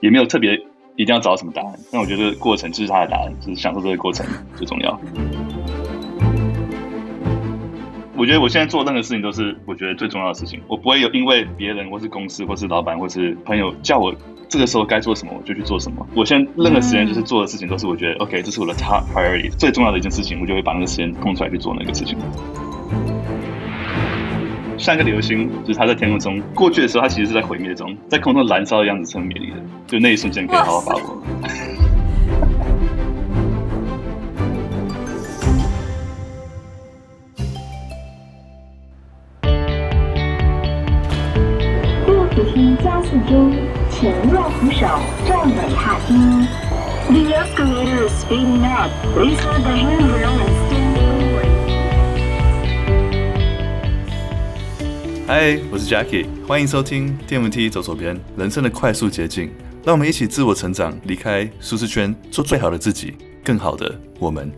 也没有特别一定要找到什么答案。但我觉得过程就是他的答案，就是享受这个过程最重要。我觉得我现在做任何事情都是我觉得最重要的事情。我不会有因为别人或是公司或是老板或是朋友叫我这个时候该做什么，我就去做什么。我现在任何时间就是做的事情都是我觉得 OK，这是我的 top priority 最重要的一件事情，我就会把那个时间空出来去做那个事情。像一个流星，就是它在天空中过去的时候，它其实是在毁灭中，在空中燃烧的样子是很美丽的，就那一瞬间可以好好把握。加速中，请握扶手，站稳踏梯。The escalator is speeding up. Please hold the handrail and 嗨，我是 Jackie，欢迎收听 TMT 走左边，人生的快速捷径。让我们一起自我成长，离开舒适圈，做最好的自己，更好的我们。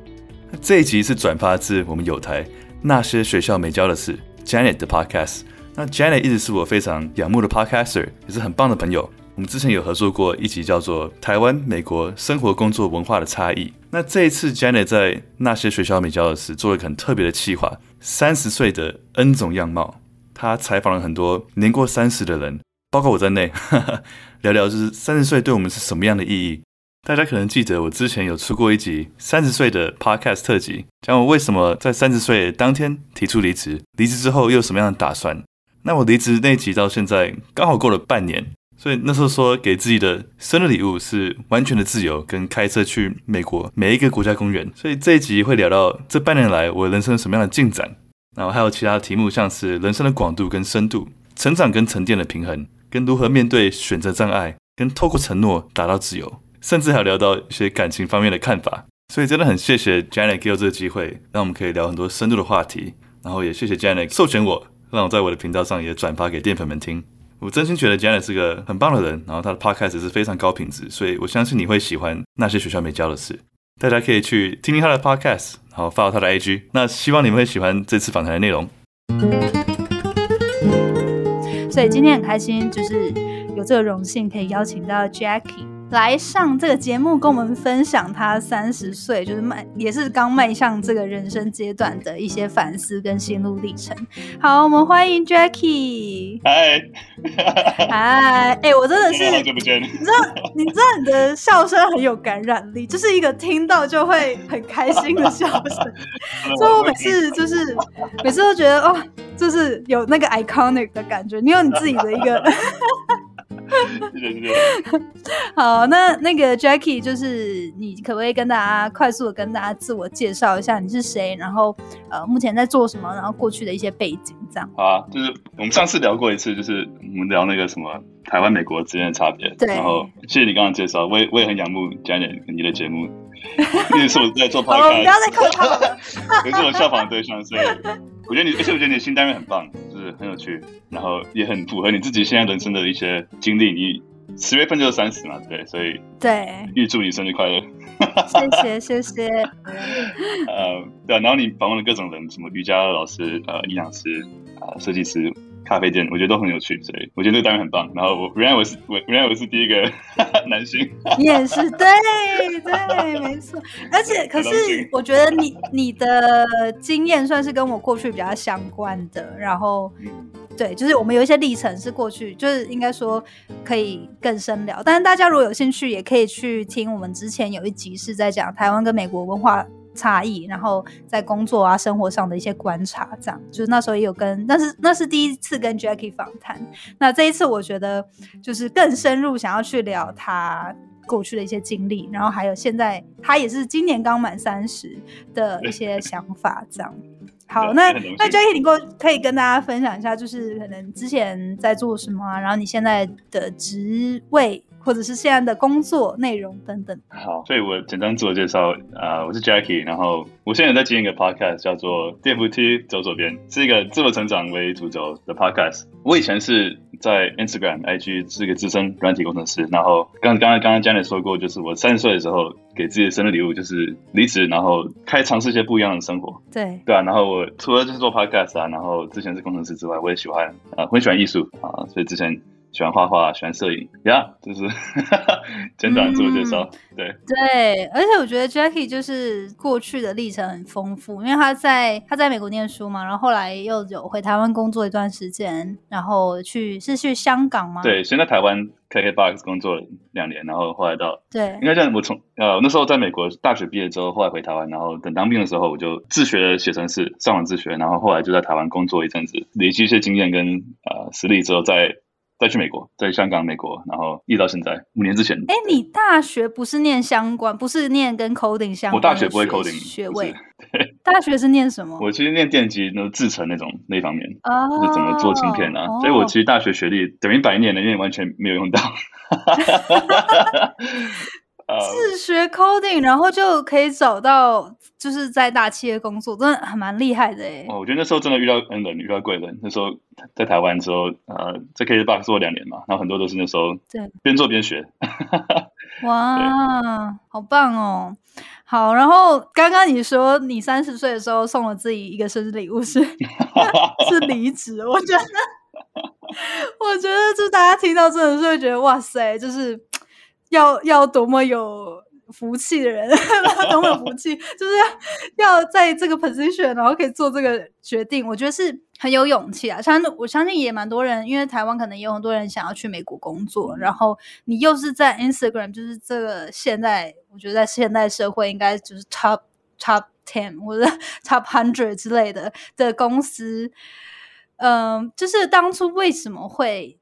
这一集是转发自我们友台那些学校没教的事 Janet 的 Podcast。那 Janet 一直是我非常仰慕的 Podcaster，也是很棒的朋友。我们之前有合作过一集叫做《台湾美国生活工作文化的差异》。那这一次 Janet 在那些学校没教的事，做了一个很特别的企划，三十岁的 N 种样貌。他采访了很多年过三十的人，包括我在内，聊聊就是三十岁对我们是什么样的意义。大家可能记得我之前有出过一集三十岁的 Podcast 特辑，讲我为什么在三十岁当天提出离职，离职之后又什么样的打算。那我离职那集到现在刚好过了半年，所以那时候说给自己的生日礼物是完全的自由，跟开车去美国每一个国家公园。所以这一集会聊到这半年来我人生什么样的进展，然后还有其他的题目，像是人生的广度跟深度、成长跟沉淀的平衡，跟如何面对选择障碍，跟透过承诺达到自由，甚至还聊到一些感情方面的看法。所以真的很谢谢 Janet 给我这个机会，让我们可以聊很多深度的话题。然后也谢谢 Janet 授权我。让我在我的频道上也转发给淀粉们听。我真心觉得 Janet 是个很棒的人，然后他的 Podcast 是非常高品质，所以我相信你会喜欢那些学校没教的事。大家可以去听听他的 Podcast，然后 follow 他的 IG。那希望你们会喜欢这次访谈的内容。所以今天很开心，就是有这个荣幸可以邀请到 Jackie。来上这个节目，跟我们分享他三十岁，就是迈也是刚迈向这个人生阶段的一些反思跟心路历程。好，我们欢迎 Jackie。嗨，嗨，哎，我真的是，好久不见。你知道，你知道你的笑声很有感染力，就是一个听到就会很开心的笑声。所以我每次就是每次都觉得哦，就是有那个 iconic 的感觉。你有你自己的一个。好，那那个 Jackie 就是你，可不可以跟大家快速的跟大家自我介绍一下你是谁？然后呃，目前在做什么？然后过去的一些背景，这样。好啊，就是我们上次聊过一次，就是我们聊那个什么台湾美国之间的差别。对。然后谢谢你刚刚介绍，我也我也很仰慕 Janet 你的节目，因为是我在做 Podcast。不要再客套了。也是我效仿的对象，所以我觉得你，而且我觉得你的新单位很棒。就是很有趣，然后也很符合你自己现在人生的一些经历。你十月份就是三十嘛，对，所以对，预祝你生日快乐。谢谢谢谢。呃，对啊，然后你访问了各种人，什么瑜伽老师、呃，营养师、啊、呃，设计师。咖啡店，我觉得都很有趣，所以我觉得这个单元很棒。然后我原来我是我原来我是第一个 男性，你也是对对，没错。而且可是我觉得你你的经验算是跟我过去比较相关的。然后对，就是我们有一些历程是过去，就是应该说可以更深聊。但是大家如果有兴趣，也可以去听我们之前有一集是在讲台湾跟美国文化差异，然后在工作啊、生活上的一些观察，这样就是那时候也有跟，但是那是第一次跟 Jackie 访谈。那这一次我觉得就是更深入，想要去聊他过去的一些经历，然后还有现在他也是今年刚满三十的一些想法，这样。好，那那 Jackie 你过可以跟大家分享一下，就是可能之前在做什么啊，然后你现在的职位。或者是现在的工作内容等等。好，所以我简单自我介绍啊、呃，我是 Jackie，然后我现在在经营一个 podcast，叫做 TFT 走左边，是一个自我成长为主轴的 podcast。我以前是在 Instagram、IG 是一个资深软体工程师，然后刚刚刚刚 Janet 说过，就是我三十岁的时候给自己的生日礼物就是离职，然后开尝试一些不一样的生活。对对啊，然后我除了就是做 podcast 啊，然后之前是工程师之外，我也喜欢啊，很喜欢艺术啊，所以之前。喜欢画画，喜欢摄影，呀、yeah，就是 简短自我介绍。嗯、对对，而且我觉得 Jackie 就是过去的历程很丰富，因为他在他在美国念书嘛，然后后来又有回台湾工作一段时间，然后去是去香港吗？对，先在台湾 KKBOX 工作了两年，然后后来到对，应该这样。我从呃那时候在美国大学毕业之后，后来回台湾，然后等当兵的时候，我就自学了写程式，上网自学，然后后来就在台湾工作一阵子，累积一些经验跟呃实力之后再。再去美国，在香港、美国，然后一直到现在五年之前。哎，你大学不是念相关，不是念跟 coding 相关？我大学不会 coding 学位。对，大学是念什么？我其实念电机，那制成那种那方面，哦、就是怎么做芯片啊。哦、所以我其实大学学历等于白念了，因为完全没有用到。自学 coding，然后就可以找到，就是在大企业工作，真的还蛮厉害的哎。哦，我觉得那时候真的遇到恩人，遇到贵人。那时候在台湾的时候，呃，在 KKBOX 做两年嘛，然后很多都是那时候对边做边学。哇，好棒哦！好，然后刚刚你说你三十岁的时候送了自己一个生日礼物是 是离职，我觉得 我觉得就大家听到真的是会觉得哇塞，就是。要要多么有福气的人，多么有福气，就是要在这个 position，然后可以做这个决定，我觉得是很有勇气啊。相我相信也蛮多人，因为台湾可能也有很多人想要去美国工作，然后你又是在 Instagram，就是这个现在，我觉得在现代社会应该就是 top top ten 或者 top hundred 之类的的公司，嗯、就是当初为什么会？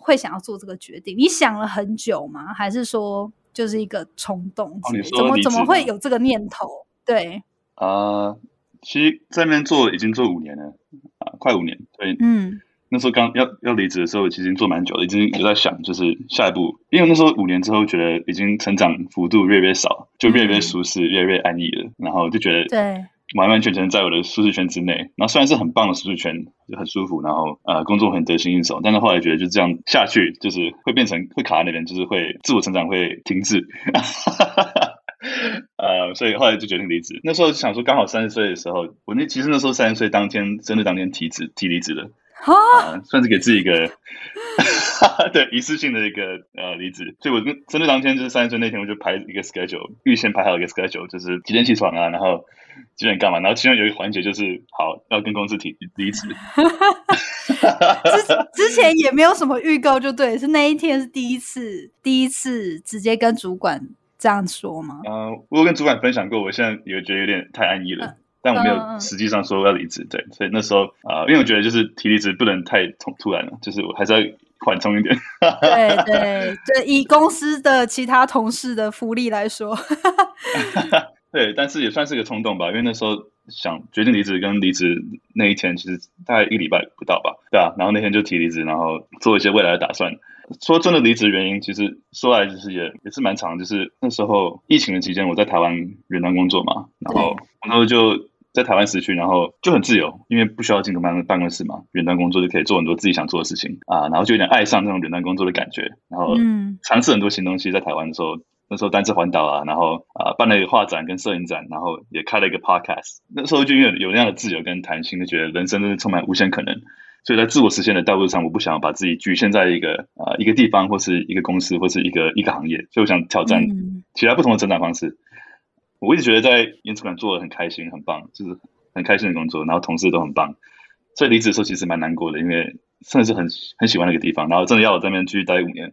会想要做这个决定？你想了很久吗？还是说就是一个冲动？哦、你说怎么怎么会有这个念头？对啊、呃，其实在那边做已经做五年了啊，快五年。对，嗯，那时候刚要要离职的时候，其实已经做蛮久了，已经有在想，就是下一步。因为那时候五年之后，觉得已经成长幅度越来越少，就越来越舒适，嗯、越来越安逸了。然后就觉得对。完完全全在我的舒适圈之内，然后虽然是很棒的舒适圈，就很舒服，然后呃工作很得心应手，但是后来觉得就这样下去，就是会变成会卡在那边，就是会自我成长会停滞，哈哈哈呃，所以后来就决定离职。那时候想说刚好三十岁的时候，我那其实那时候三十岁当天生日当天提职提离职的，啊、呃，算是给自己一个 对一次性的一个呃离职。所以我生日当天就是三十岁那天，我就排一个 schedule，预先排好一个 schedule，就是几点起床啊，然后。几点干嘛？然后其中有一个环节就是，好要跟公司提离职。之之前也没有什么预告，就对，是那一天是第一次，第一次直接跟主管这样说吗？嗯、呃，我有跟主管分享过，我现在也觉得有点太安逸了，嗯、但我没有实际上说要离职。对，所以那时候啊、呃，因为我觉得就是提离职不能太突突然了，就是我还是要缓冲一点。对对对，以公司的其他同事的福利来说。对，但是也算是个冲动吧，因为那时候想决定离职跟离职那一天，其实大概一个礼拜不到吧，对啊，然后那天就提离职，然后做一些未来的打算。说真的，离职原因其实说来就是也也是蛮长，就是那时候疫情的期间，我在台湾远端工作嘛，然后然后就在台湾时区，然后就很自由，因为不需要进办办公室嘛，远端工作就可以做很多自己想做的事情啊，然后就有点爱上这种远端工作的感觉，然后尝试很多新东西，在台湾的时候。那时候单车环岛啊，然后啊、呃、办了一个画展跟摄影展，然后也开了一个 podcast。那时候就因为有那样的自由跟弹性，就觉得人生真的充满无限可能。所以在自我实现的道路上，我不想把自己局限在一个啊、呃、一个地方，或是一个公司，或是一个一个行业。所以我想挑战其他不同的成长方式。嗯、我一直觉得在演出馆做的很开心，很棒，就是很开心的工作，然后同事都很棒。所以离职的时候其实蛮难过的，因为真的是很很喜欢那个地方，然后真的要我在那边继续待五年。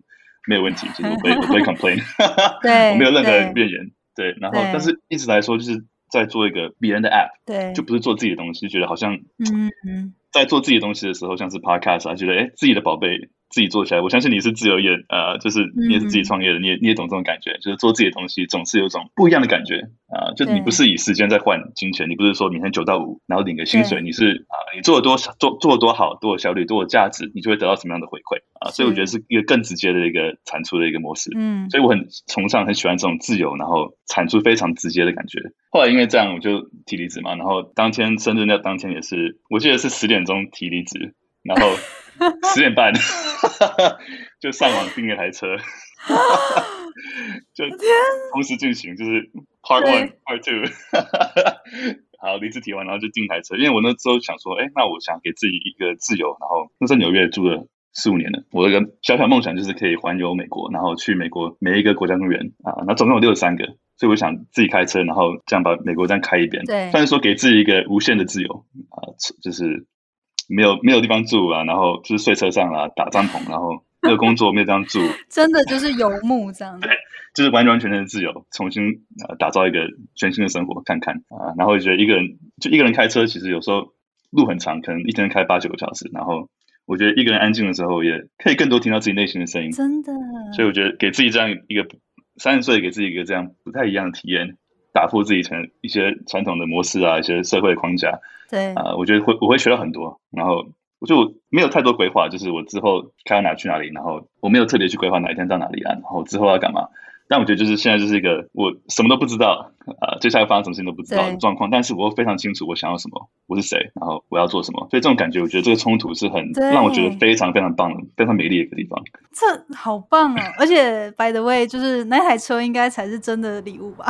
没有问题，就是我不会，我不会 complain，对，我没有任何怨言，对，然后，但是一直来说，就是在做一个别人的 app，对，就不是做自己的东西，觉得好像，嗯嗯，在做自己的东西的时候，像是 podcast 啊，觉得哎，自己的宝贝。自己做起来，我相信你是自由业，呃，就是你也是自己创业的，嗯、你也你也懂这种感觉，就是做自己的东西总是有种不一样的感觉啊、呃。就你不是以时间在换金钱，你不是说每天九到五，然后领个薪水，你是啊、呃，你做的多少做做的多好，多有效率，多有价值，你就会得到什么样的回馈啊。呃、所以我觉得是一个更直接的一个产出的一个模式。嗯，所以我很崇尚、很喜欢这种自由，然后产出非常直接的感觉。后来因为这样，我就提离职嘛，然后当天生日那当天也是，我记得是十点钟提离职，然后。十点半，就上网订一台车，就同时进行，就是 part one 对 part two，好，离职提完，然后就订台车，因为我那时候想说，哎，那我想给自己一个自由，然后那在纽约住了四五年了。我有个小小梦想就是可以环游美国，然后去美国每一个国家公园啊，那总共有六十三个，所以我想自己开车，然后这样把美国这样开一遍，对，算是说给自己一个无限的自由啊，就是没有没有地方住啊，然后就是睡车上啦，打帐篷，然后没有工作，没有地方住，真的就是游牧这样。对。就是完完全全的自由，重新呃打造一个全新的生活，看看啊，然后觉得一个人就一个人开车，其实有时候路很长，可能一天开八九个小时，然后我觉得一个人安静的时候，也可以更多听到自己内心的声音，真的。所以我觉得给自己这样一个三十岁，给自己一个这样不太一样的体验，打破自己成一些传统的模式啊，一些社会框架，对啊，我觉得会我会学到很多，然后我就没有太多规划，就是我之后开到哪去哪里，然后我没有特别去规划哪一天到哪里啊，然后之后要干嘛。但我觉得就是现在就是一个我什么都不知道啊、呃，接下来发生什么事情都不知道的状况。但是我非常清楚我想要什么，我是谁，然后我要做什么。所以这种感觉，我觉得这个冲突是很让我觉得非常非常棒的，非常美丽的一个地方。这好棒哦！而且 by the way，就是那台车应该才是真的礼物吧？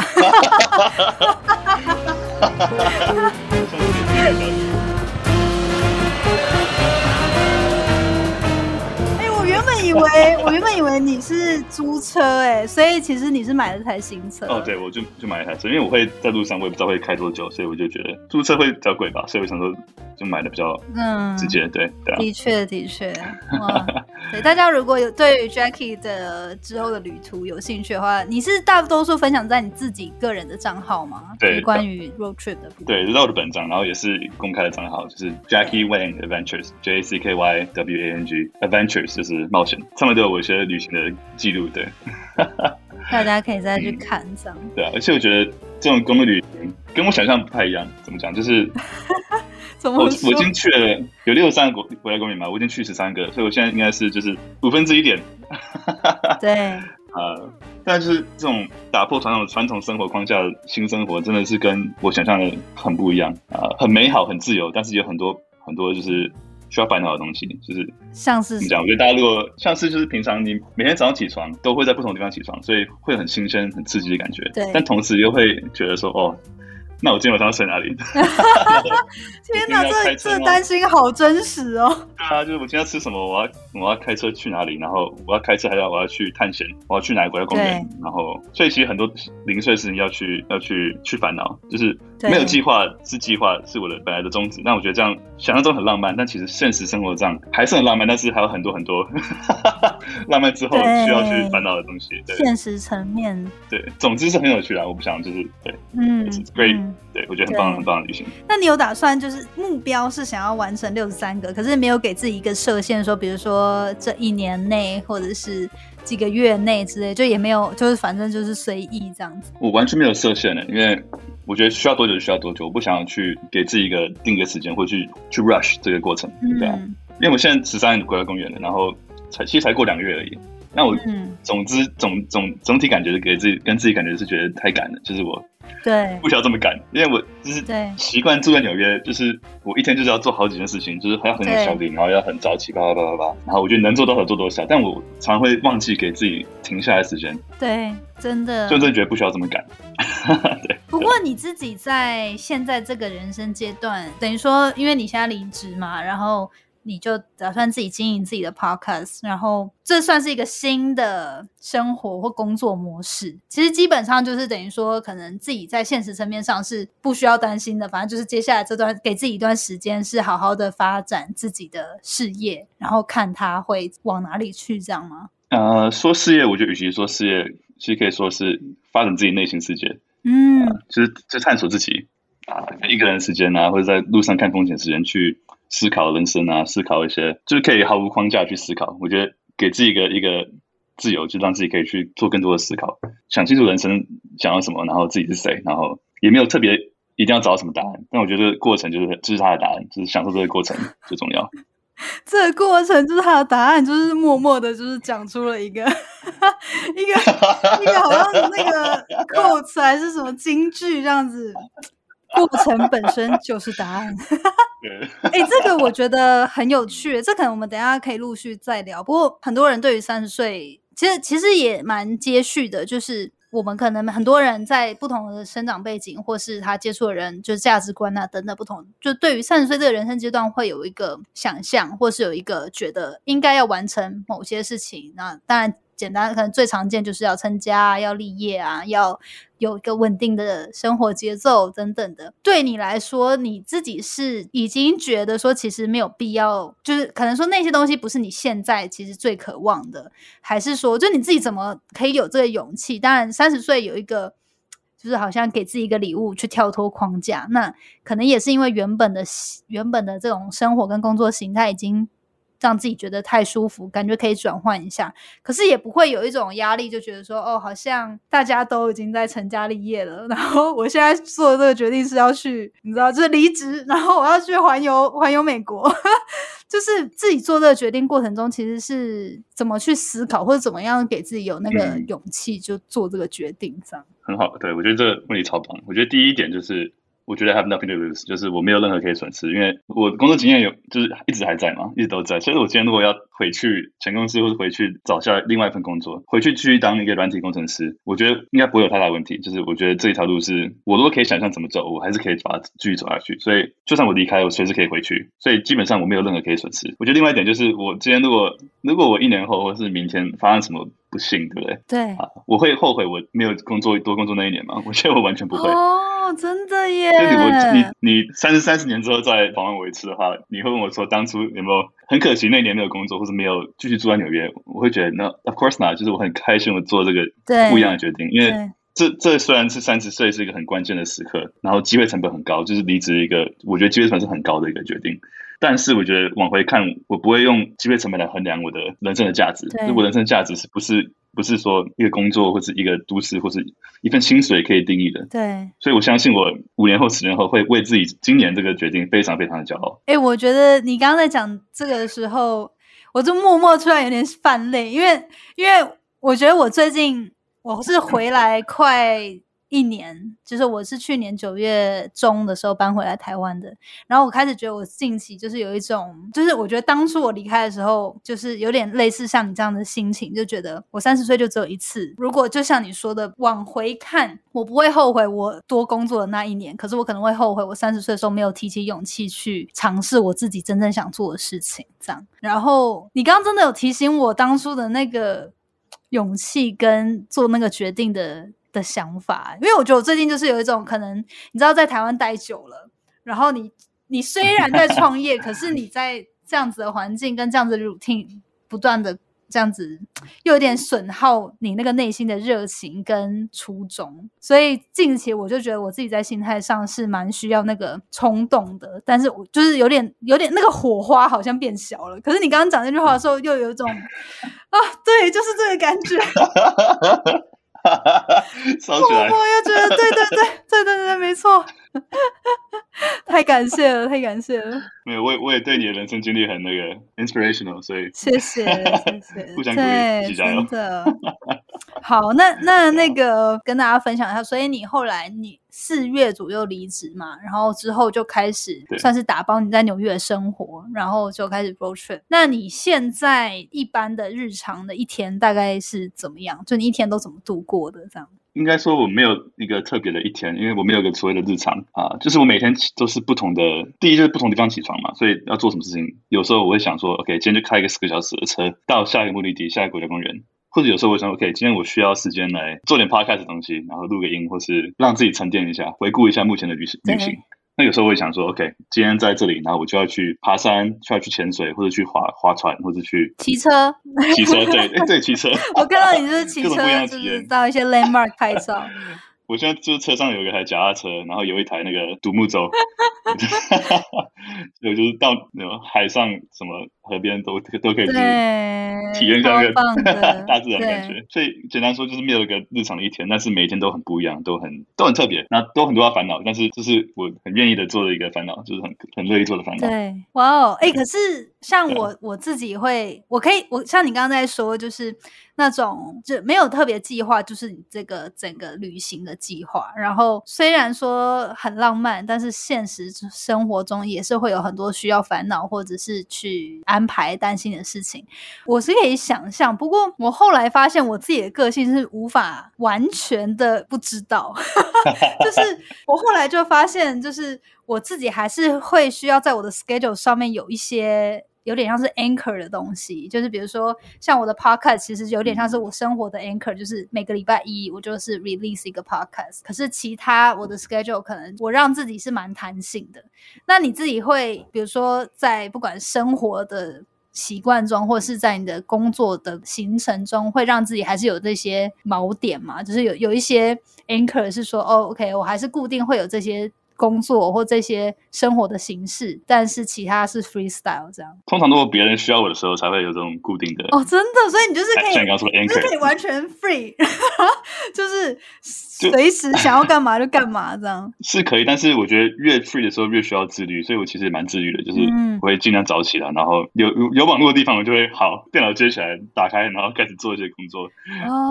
以为 我原本以为你是租车哎、欸，所以其实你是买了台新车哦。对，我就就买了台车，因为我会在路上，我也不知道会开多久，所以我就觉得租车会比较贵吧，所以我想说就买的比较嗯直接。嗯、对对、啊，的确的确 哇。对，大家如果有对于 Jackie 的之后的旅途有兴趣的话，你是大多数分享在你自己个人的账号吗？对，关于 road trip 的。对，绕的本账，然后也是公开的账号，就是 Jackie Wang Adventures，J A C K Y W A N G Adventures，就是冒险。上面都有我一些旅行的记录，对，大家可以再去看这样。对啊，而且我觉得这种公路旅行跟我想象不太一样。怎么讲？就是 怎么我我已经去了有六十三个国国家公园嘛，我已经去十三个，所以我现在应该是就是五分之一点。对啊、呃，但是这种打破传统传统生活框架的新生活，真的是跟我想象的很不一样啊、呃，很美好，很自由，但是有很多很多就是。需要烦恼的东西，就是像是你讲，我觉得大家如果像是就是平常你每天早上起床都会在不同的地方起床，所以会很新鲜、很刺激的感觉。对，但同时又会觉得说，哦。那我今天晚上要睡哪里？天哪，这这担心好真实哦。对啊，就是我今天要吃什么，我要我要开车去哪里，然后我要开车还要我要去探险，我要去哪个国家公园，然后所以其实很多零碎的事情要去要去去烦恼，就是没有计划是计划是我的本来的宗旨。但我觉得这样想象中很浪漫，但其实现实生活上还是很浪漫，但是还有很多很多浪漫之后需要去烦恼的东西。对，现实层面，对，总之是很有趣的。我不想就是对，嗯，great。对，我觉得很棒，很棒的旅行。那你有打算就是目标是想要完成六十三个，可是没有给自己一个设限，说比如说这一年内或者是几个月内之类，就也没有，就是反正就是随意这样子。我完全没有设限的，因为我觉得需要多久就需要多久，我不想去给自己一个定一个时间，或去去 rush 这个过程，嗯、对啊。因为我现在十三个国家公园了，然后才其实才过两个月而已。那我总之总总总体感觉是给自己跟自己感觉是觉得太赶了，就是我。对，不需要这么赶，因为我就是习惯住在纽约，就是我一天就是要做好几件事情，就是还要很有效率，然后要很早起，叭叭叭叭叭，然后我觉得能做多少做多少，但我常会忘记给自己停下来时间。对，真的，就真的觉得不需要这么赶。对。不过你自己在现在这个人生阶段，等于说，因为你现在离职嘛，然后。你就打算自己经营自己的 podcast，然后这算是一个新的生活或工作模式。其实基本上就是等于说，可能自己在现实层面上是不需要担心的。反正就是接下来这段给自己一段时间，是好好的发展自己的事业，然后看他会往哪里去，这样吗？呃，说事业，我觉得与其说事业，其实可以说是发展自己内心世界。嗯，呃、就是就探索自己啊、呃，一个人时间啊，或者在路上看风景时间去。思考人生啊，思考一些，就是可以毫无框架去思考。我觉得给自己一个一个自由，就让自己可以去做更多的思考，想清楚人生想要什么，然后自己是谁，然后也没有特别一定要找到什么答案。但我觉得过程就是就是他的答案，就是享受这个过程最重要。这个过程就是他的答案，就是默默的，就是讲出了一个 一个一个好像那个 quote 还是什么京剧这样子。过程本身就是答案。哎、欸，这个我觉得很有趣，这可能我们等一下可以陆续再聊。不过很多人对于三十岁，其实其实也蛮接续的，就是我们可能很多人在不同的生长背景，或是他接触的人，就是价值观啊等等不同，就对于三十岁这个人生阶段会有一个想象，或是有一个觉得应该要完成某些事情。那当然。简单，可能最常见就是要成家、要立业啊，要有一个稳定的生活节奏等等的。对你来说，你自己是已经觉得说，其实没有必要，就是可能说那些东西不是你现在其实最渴望的，还是说，就你自己怎么可以有这个勇气？当然，三十岁有一个，就是好像给自己一个礼物去跳脱框架，那可能也是因为原本的原本的这种生活跟工作形态已经。让自己觉得太舒服，感觉可以转换一下，可是也不会有一种压力，就觉得说哦，好像大家都已经在成家立业了，然后我现在做的这个决定是要去，你知道，就是离职，然后我要去环游环游美国，就是自己做这个决定过程中，其实是怎么去思考，或者怎么样给自己有那个勇气，就做这个决定，这样。很好，对，我觉得这个问题超棒。我觉得第一点就是。我觉得 have nothing to lose，就是我没有任何可以损失，因为我工作经验有，就是一直还在嘛，一直都在。所以我今天如果要回去前公司，或者回去找下另外一份工作，回去继续当一个软体工程师，我觉得应该不会有太大问题。就是我觉得这一条路是我如果可以想象怎么走，我还是可以把它继续走下去。所以就算我离开，我随时可以回去。所以基本上我没有任何可以损失。我觉得另外一点就是，我今天如果如果我一年后或是明天发生什么。不幸，对不对？对啊，我会后悔我没有工作多工作那一年吗？我觉得我完全不会。哦，真的耶！就你我你你三十三十年之后再访问我一次的话，你会问我说当初有没有很可惜那一年没有工作，或者没有继续住在纽约？我会觉得那 of course not，就是我很开心我做这个不一样的决定，因为这这虽然是三十岁是一个很关键的时刻，然后机会成本很高，就是离职一个我觉得机会成本是很高的一个决定。但是我觉得往回看，我不会用机会成本来衡量我的人生的价值。对，我人生的价值是不是不是说一个工作或是一个都市或是一份薪水可以定义的？对，所以我相信我五年后、十年后会为自己今年这个决定非常非常的骄傲。哎、欸，我觉得你刚刚在讲这个的时候，我就默默突然有点泛泪，因为因为我觉得我最近我是回来快。一年，就是我是去年九月中的时候搬回来台湾的，然后我开始觉得我近期就是有一种，就是我觉得当初我离开的时候，就是有点类似像你这样的心情，就觉得我三十岁就只有一次，如果就像你说的往回看，我不会后悔我多工作的那一年，可是我可能会后悔我三十岁的时候没有提起勇气去尝试我自己真正想做的事情，这样。然后你刚刚真的有提醒我当初的那个勇气跟做那个决定的。的想法，因为我觉得我最近就是有一种可能，你知道，在台湾待久了，然后你你虽然在创业，可是你在这样子的环境跟这样子的 routine 不断的这样子，又有点损耗你那个内心的热情跟初衷。所以近期我就觉得我自己在心态上是蛮需要那个冲动的，但是我就是有点有点那个火花好像变小了。可是你刚刚讲那句话的时候，又有一种啊，对，就是这个感觉。哈哈哈，我我又觉得对对对对对对，没错，太感谢了，太感谢了。没有，我也我也对你的人生经历很那个 inspirational，所以谢谢谢谢，互相鼓励，一起加油。好，那那那个跟大家分享一下，所以你后来你四月左右离职嘛，然后之后就开始算是打包你在纽约的生活，然后就开始 road trip。那你现在一般的日常的一天大概是怎么样？就你一天都怎么度过的？这样？应该说我没有一个特别的一天，因为我没有一个所谓的日常啊，就是我每天都是不同的。第一就是不同地方起床嘛，所以要做什么事情，有时候我会想说，OK，今天就开一个四个小时的车到下一个目的地，下一个国家公园。或者有时候我想，OK，今天我需要时间来做点 podcast 的东西，然后录个音，或是让自己沉淀一下，回顾一下目前的旅行旅行。那有时候我会想说，OK，今天在这里，然后我就要去爬山，就要去潜水，或者去划划船，或者去骑车。骑车，对，对，骑车。我看到你是骑车，就是到一些 landmark 拍照。我现在就是车上有一台脚踏车，然后有一台那个独木舟，有就是到那种海上什么。河边都都可以去体验一下那个 大自然的感觉，所以简单说就是没有一个日常的一天，但是每一天都很不一样，都很都很特别，那都很多要烦恼，但是这是我很愿意的做的一个烦恼，就是很很乐意做的烦恼。对，哇哦，哎，可是像我我自己会，我可以我像你刚刚在说，就是那种就没有特别计划，就是你这个整个旅行的计划。然后虽然说很浪漫，但是现实生活中也是会有很多需要烦恼或者是去安。安排担心的事情，我是可以想象。不过我后来发现，我自己的个性是无法完全的不知道，就是我后来就发现，就是我自己还是会需要在我的 schedule 上面有一些。有点像是 anchor 的东西，就是比如说像我的 podcast，其实有点像是我生活的 anchor，就是每个礼拜一我就是 release 一个 podcast。可是其他我的 schedule 可能我让自己是蛮弹性的。那你自己会，比如说在不管生活的习惯中，或是在你的工作的行程中，会让自己还是有这些锚点嘛？就是有有一些 anchor 是说，哦，OK，我还是固定会有这些。工作或这些生活的形式，但是其他是 freestyle 这样。通常都是别人需要我的时候，才会有这种固定的。哦，真的，所以你就是可以，像你刚刚说可以完全 free，就是随时想要干嘛就干嘛这样。是可以，但是我觉得越 free 的时候越需要自律，所以我其实蛮自律的，就是我会尽量早起来，然后有有网络的地方，我就会好电脑接起来，打开，然后开始做一些工作，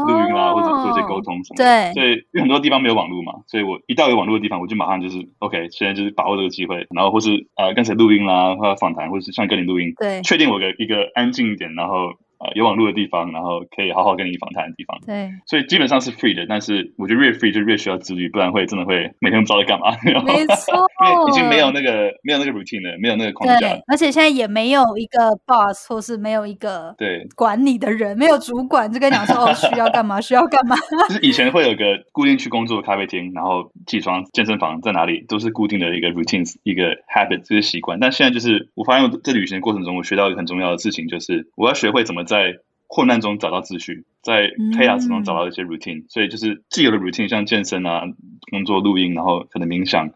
录音啊，或者做一些沟通什么。对，所以因为很多地方没有网络嘛，所以我一到有网络的地方，我就马上就是。OK，现在就是把握这个机会，然后或是呃刚才录音啦，或者访谈，或是像跟你录音，对，确定我的一个安静一点，然后。呃，有网络的地方，然后可以好好跟你访谈的地方。对，所以基本上是 free 的，但是我觉得越 free 就越需要自律，不然会真的会每天不知道在干嘛。没错，因为已经没有那个没有那个 routine 了，没有那个框架。而且现在也没有一个 boss 或是没有一个对管你的人，没有主管就跟你讲说哦，需要干嘛，需要干嘛。就是以前会有个固定去工作的咖啡厅，然后起床健身房在哪里都是固定的一个 routine 一个 habit 这个习惯。但现在就是我发现我在旅行的过程中，我学到一个很重要的事情，就是我要学会怎么在。困难中找到秩序，在 chaos 中找到一些 routine，嗯，所以就是既有的 routine，像健身啊、工作、录音，然后可能冥想。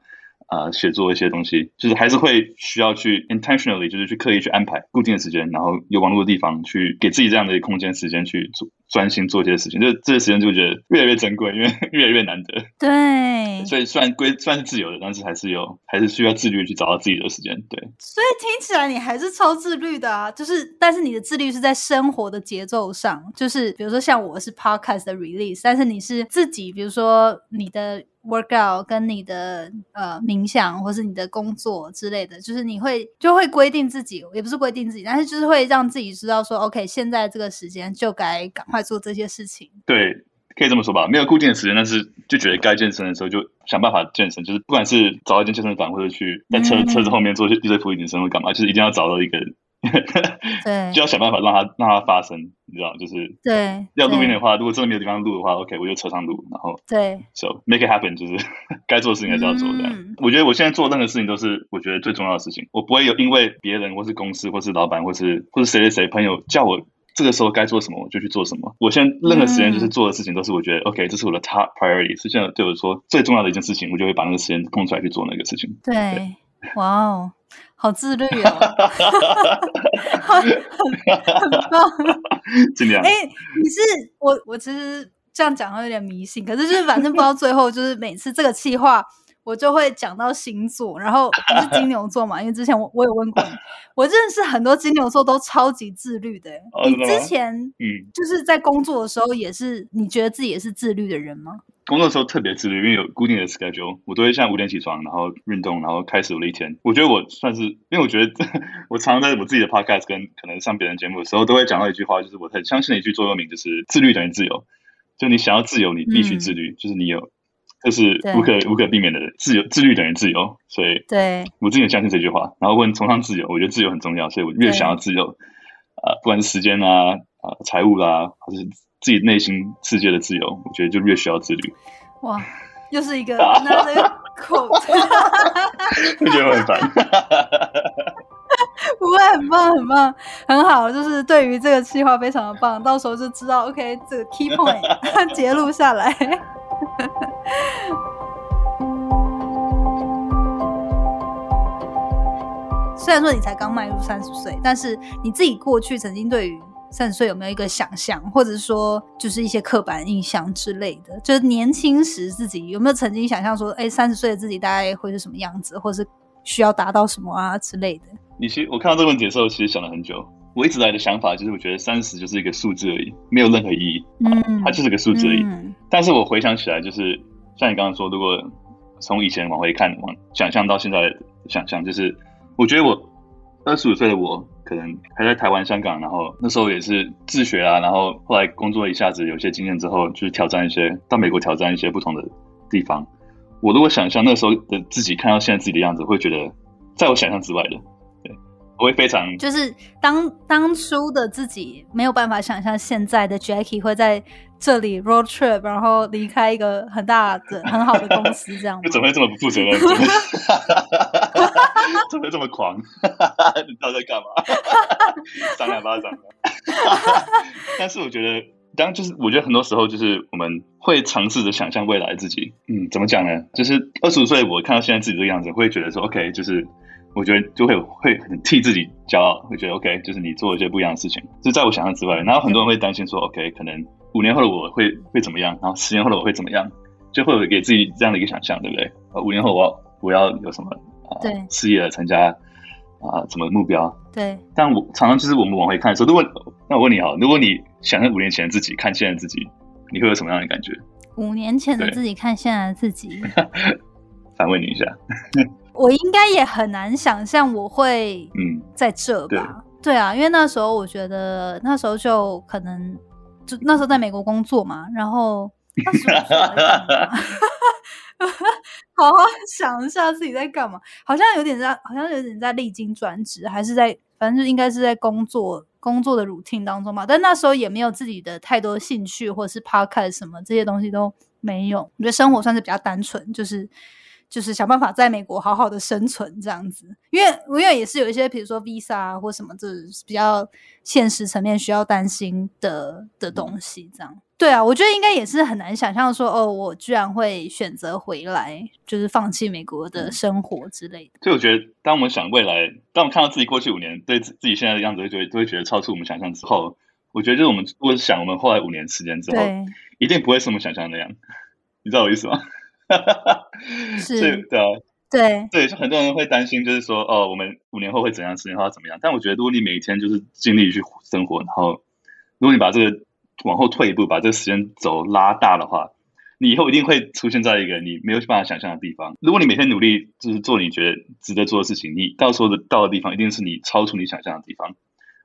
啊，写作一些东西，就是还是会需要去 intentionally，就是去刻意去安排固定的时间，然后有网络的地方去给自己这样的空间时间去做专心做这些事情。就这些时间就觉得越来越珍贵，因为 越来越难得。对，所以虽然归算是自由的，但是还是有还是需要自律去找到自己的时间。对，所以听起来你还是超自律的啊，就是但是你的自律是在生活的节奏上，就是比如说像我是 podcast 的 release，但是你是自己，比如说你的。Workout 跟你的呃冥想，或是你的工作之类的，就是你会就会规定自己，也不是规定自己，但是就是会让自己知道说，OK，现在这个时间就该赶快做这些事情。对，可以这么说吧，没有固定的时间，但是就觉得该健身的时候就想办法健身，就是不管是找一间健身房，或者去在车、嗯、车子后面做一些伏地挺身或干嘛，就是一定要找到一个。对，就要想办法让它让它发生，你知道，就是对。要录音的话，如果真的没有地方录的话，OK，我就车上录，然后对，So make it happen，就是 该做的事情还是要做的。嗯。我觉得我现在做任何事情都是我觉得最重要的事情，我不会有因为别人或是公司或是老板或是或是谁谁谁朋友叫我这个时候该做什么，我就去做什么。我现在任何时间就是做的事情都是我觉得、嗯、OK，这是我的 top priority，是现在对我说最重要的一件事情，我就会把那个时间空出来去做那个事情。对，哇哦。好自律哦，很很棒，尽量。哎、欸，你是我，我其实这样讲会有点迷信，可是就是反正不到最后，就是每次这个气话，我就会讲到星座，然后你是金牛座嘛？因为之前我我有问过你，我认识很多金牛座都超级自律的。哦、你之前嗯，就是在工作的时候也是，你觉得自己也是自律的人吗？工作的时候特别自律，因为有固定的 schedule，我都会像五点起床，然后运动，然后开始我的一天。我觉得我算是，因为我觉得 我常常在我自己的 podcast 跟可能上别人节目的时候，都会讲到一句话，就是我很相信的一句座右铭，就是自律等于自由。就你想要自由，你必须自律，嗯、就是你有，这、就是无可无可避免的自由。自律等于自由，所以对我自己也相信这句话。然后问崇尚自由，我觉得自由很重要，所以我越想要自由，啊、呃，不管是时间啊，啊、呃，财务啦，还是。自己内心世界的自由，我觉得就越需要自律。哇，又是一个 拿着口 我觉得我很烦。不会，很棒，很棒，很好。就是对于这个计划非常的棒，到时候就知道 OK 这个 key point 截录下来。虽然说你才刚迈入三十岁，但是你自己过去曾经对于。三十岁有没有一个想象，或者说就是一些刻板印象之类的？就是年轻时自己有没有曾经想象说，哎，三十岁的自己大概会是什么样子，或是需要达到什么啊之类的？你其实我看到这个问题的时候，其实想了很久。我一直来的想法就是，我觉得三十就是一个数字而已，没有任何意义。嗯，它就是个数字而已。嗯。但是我回想起来，就是像你刚刚说，如果从以前往回看，往想象到现在想象，就是我觉得我二十五岁的我。可能还在台湾、香港，然后那时候也是自学啊，然后后来工作一下子有些经验之后，就是挑战一些到美国挑战一些不同的地方。我如果想象那时候的自己看到现在自己的样子，会觉得在我想象之外的。我会非常，就是当当初的自己没有办法想象现在的 Jackie 会在这里 road trip，然后离开一个很大的很好的公司，这样 子。怎么会这么不负责任？怎么这么狂？你知道在干嘛？扇两巴掌。但是我觉得，当就是我觉得很多时候就是我们会尝试着想象未来自己。嗯，怎么讲呢？就是二十五岁，我看到现在自己这个样子，会觉得说，OK，就是。我觉得就会会很替自己骄傲，会觉得 OK，就是你做一些不一样的事情，就在我想象之外。然后很多人会担心说，OK，可能五年后的我会会怎么样，然后十年后的我会怎么样，就会有给自己这样的一个想象，对不对？五年后我要我要有什么啊？对，事业成家啊，什么目标？对。但我常常就是我们往回看的时候，如果那我问你啊，如果你想象五年前的自己看现在的自己，你会有什么样的感觉？五年前的自己看现在的自己，反问你一下。我应该也很难想象我会嗯在这吧？嗯、对，对啊，因为那时候我觉得那时候就可能就那时候在美国工作嘛，然后？好好想一下自己在干嘛，好像有点在，好像有点在历经转职，还是在反正就应该是在工作工作的 routine 当中嘛。但那时候也没有自己的太多兴趣，或者是 podcast 什么这些东西都没有。我觉得生活算是比较单纯，就是。就是想办法在美国好好的生存这样子，因为因为也是有一些，比如说 visa 啊或什么，这比较现实层面需要担心的的东西，这样。对啊，我觉得应该也是很难想象说，哦，我居然会选择回来，就是放弃美国的生活之类的。所以我觉得，当我们想未来，当我们看到自己过去五年对自己现在的样子，就会都会觉得超出我们想象之后，我觉得就是我们如果想我们后来五年时间之后，一定不会是我们想象的那样。你知道我意思吗？是，对啊，对对，就很多人会担心，就是说，哦，我们五年后会怎样，十年后怎么样？但我觉得，如果你每一天就是尽力去生活，然后，如果你把这个往后退一步，把这个时间轴拉大的话，你以后一定会出现在一个你没有办法想象的地方。如果你每天努力，就是做你觉得值得做的事情，你到时候的到的地方，一定是你超出你想象的地方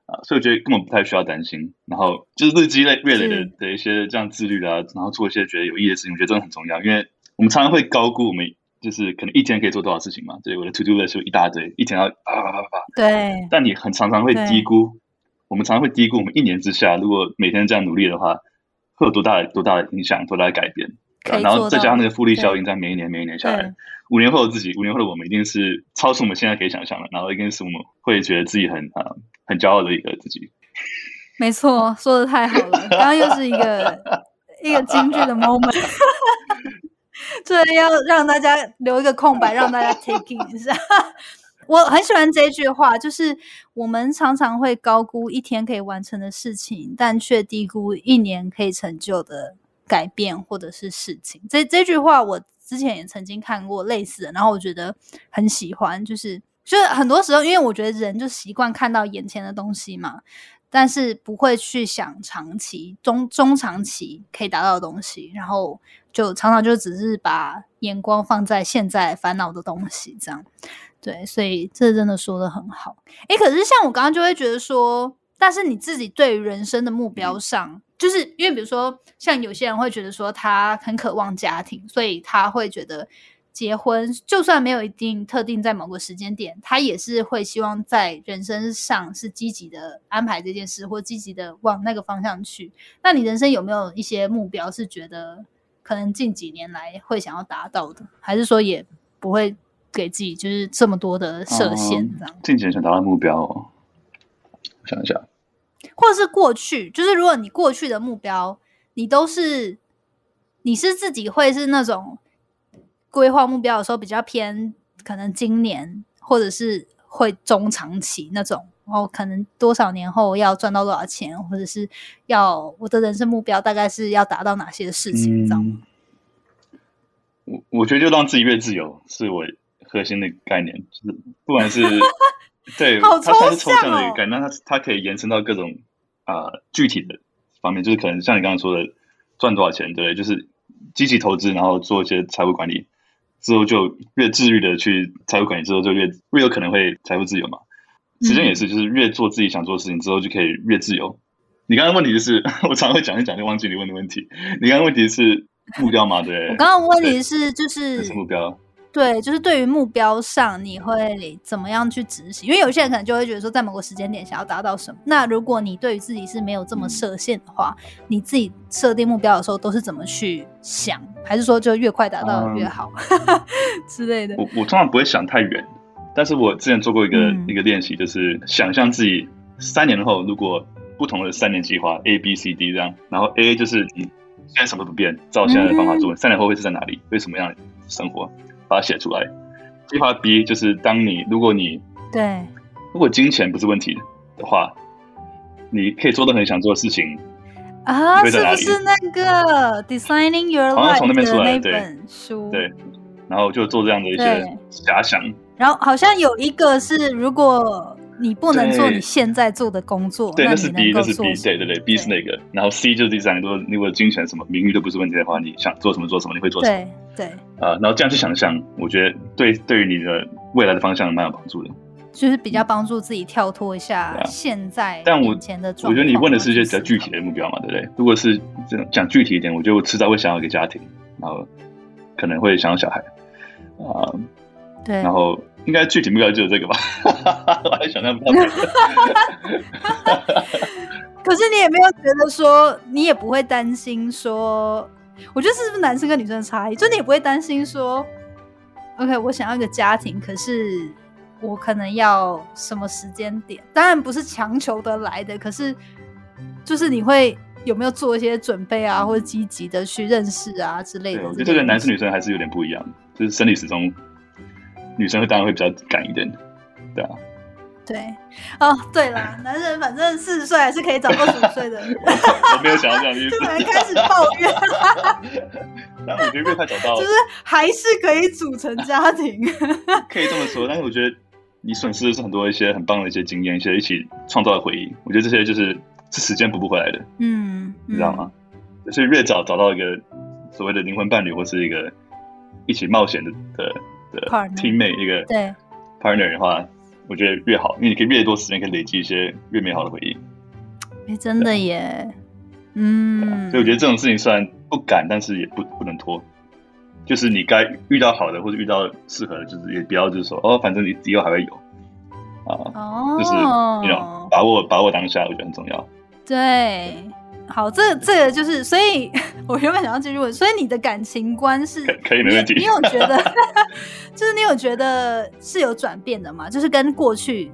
啊！所以我觉得根本不太需要担心。然后就是日积累月累的的一些这样自律啊，然后做一些觉得有意义的事情，我觉得真的很重要，因为。我们常常会高估我们，就是可能一天可以做多少事情嘛？对，我的 to do list 就一大堆，一天要啪啪啪啪。对。但你很常常会低估，我们常常会低估我们一年之下，如果每天这样努力的话，会有多大的多大的影响，多大的改变。然后再加上那个复利效应，在每一年每一年下来，五年后的自己，五年后的我们一定是超出我们现在可以想象的，然后一定是我们会觉得自己很啊很骄傲的一个自己。没错，说的太好了，刚刚又是一个一个京剧的 moment。这要让大家留一个空白，让大家 take in 一下。我很喜欢这句话，就是我们常常会高估一天可以完成的事情，但却低估一年可以成就的改变或者是事情。这这句话我之前也曾经看过类似的，然后我觉得很喜欢。就是就是很多时候，因为我觉得人就习惯看到眼前的东西嘛，但是不会去想长期、中中长期可以达到的东西，然后。就常常就只是把眼光放在现在烦恼的东西，这样对，所以这真的说的很好。诶，可是像我刚刚就会觉得说，但是你自己对于人生的目标上，就是因为比如说，像有些人会觉得说他很渴望家庭，所以他会觉得结婚就算没有一定特定在某个时间点，他也是会希望在人生上是积极的安排这件事，或积极的往那个方向去。那你人生有没有一些目标是觉得？可能近几年来会想要达到的，还是说也不会给自己就是这么多的设限？这样、嗯、近几年想达到目标、哦，我想一下，或者是过去，就是如果你过去的目标，你都是你是自己会是那种规划目标的时候比较偏，可能今年或者是会中长期那种。然后可能多少年后要赚到多少钱，或者是要我的人生目标大概是要达到哪些事情，你知道吗？我我觉得就让自己越自由是我核心的概念，就是不管是 对，它才是抽象的一个概念，那它它可以延伸到各种啊、呃、具体的方面，就是可能像你刚刚说的赚多少钱，对，就是积极投资，然后做一些财务管理之后，就越自律的去财务管理之后，就越越有可能会财务自由嘛。时间也是，就是越做自己想做的事情之后，就可以越自由。你刚刚问题就是，我常会讲一讲就忘记你问的问题。你刚刚问题是目标嘛？对，我刚刚问题是就是目标。对，就是对于目标上，你会怎么样去执行？因为有些人可能就会觉得说，在某个时间点想要达到什么。那如果你对于自己是没有这么设限的话，你自己设定目标的时候都是怎么去想？还是说就越快达到越好、嗯、之类的？我我通常不会想太远，但是我之前做过一个、嗯、一个练习，就是想象自己三年后，如果不同的三年计划 A B C D 这样，然后 A 就是你现在什么都不变，照现在的方法做，嗯、三年后会是在哪里？会什么样的生活？把它写出来。计划 B 就是当你如果你对，如果金钱不是问题的话，你可以做到很想做的事情啊，是不是那个 Designing Your Life 哦，从那边出来的那本书？对，然后就做这样的一些遐想。然后好像有一个是如果。你不能做你现在做的工作，对，那是 B，那是 B，对对对，B 是那个，然后 C 就是第三个，如果如果金钱什么名誉都不是问题的话，你想做什么做什么，你会做什么？对对，啊，然后这样去想象，我觉得对对于你的未来的方向蛮有帮助的，就是比较帮助自己跳脱一下现在。但我前的我觉得你问的是一些比较具体的目标嘛，对不对？如果是这种讲具体一点，我觉得我迟早会想要一个家庭，然后可能会想要小孩，啊，对，然后。应该具体目标就是这个吧，我还想象不到。可是你也没有觉得说，你也不会担心说，我觉得是不是男生跟女生的差异？就你也不会担心说，OK，我想要一个家庭，可是我可能要什么时间点？当然不是强求得来的，可是就是你会有没有做一些准备啊，或者积极的去认识啊之类的？我觉得这个男生女生还是有点不一样，就是生理时钟。女生会当然会比较赶一点，对啊，对，哦，对啦，男人反正四十岁还是可以找二十五岁的。我没有想到这样的意思，突然开始抱怨。但我觉得越快找到，就是还是可以组成家庭。可以这么说，但是我觉得你损失的是很多一些很棒的一些经验，一些一起创造的回忆。我觉得这些就是是时间补不回来的，嗯，你知道吗？所以越早找到一个所谓的灵魂伴侣，或是一个一起冒险的的。Teammate 一个对 partner 的话，我觉得越好，因为你可以越多时间可以累积一些越美好的回忆。哎、欸，真的耶，嗯，所以我觉得这种事情虽然不敢，但是也不不能拖。就是你该遇到好的或者遇到适合的，就是也不要就是说哦，反正你以后还会有啊，哦、就是那种把握把握当下，我觉得很重要。对。好，这、这个就是，所以我原本想要继续问，所以你的感情观是可以没问题。你有觉得，就是你有觉得是有转变的吗？就是跟过去，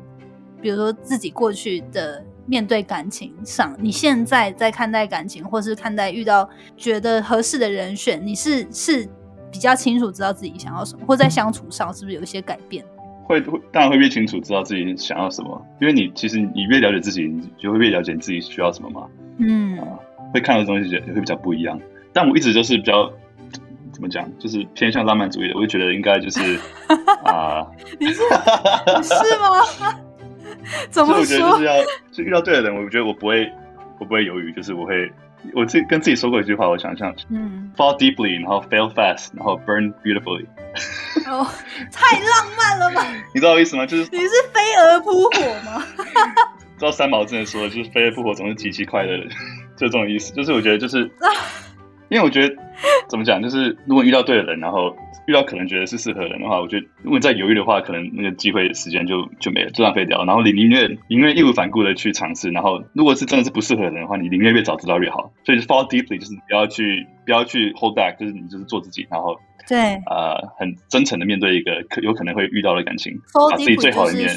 比如说自己过去的面对感情上，你现在在看待感情，或是看待遇到觉得合适的人选，你是是比较清楚知道自己想要什么，或在相处上是不是有一些改变？会会，当然会越清楚知道自己想要什么，因为你其实你越了解自己，你就会越了解你自己需要什么嘛。嗯，啊，会看到的东西也会比较不一样。但我一直就是比较怎么讲，就是偏向浪漫主义的。我就觉得应该就是 啊，你是你是吗？怎么说？我觉得就是要就遇到对的人，我觉得我不会我不会犹豫，就是我会我自己跟自己说过一句话，我想象嗯，fall deeply，然后 fail fast，然后 burn beautifully。哦，太浪漫了吧？你知道我意思吗？就是你是飞蛾扑火吗？知道三毛之前说的，就是飞蛾扑火总是极其快乐的，就这种意思。就是我觉得，就是 因为我觉得怎么讲，就是如果遇到对的人，然后遇到可能觉得是适合的人的话，我觉得如果再犹豫的话，可能那个机会时间就就没了，就浪费掉。然后你宁愿宁愿义无反顾的去尝试，然后如果是真的是不适合的人的话，你宁愿越早知道越好。所以就 fall deeply，就是不要去不要去 hold back，就是你就是做自己，然后。对，呃，很真诚的面对一个可有可能会遇到的感情，把自己最好的一面，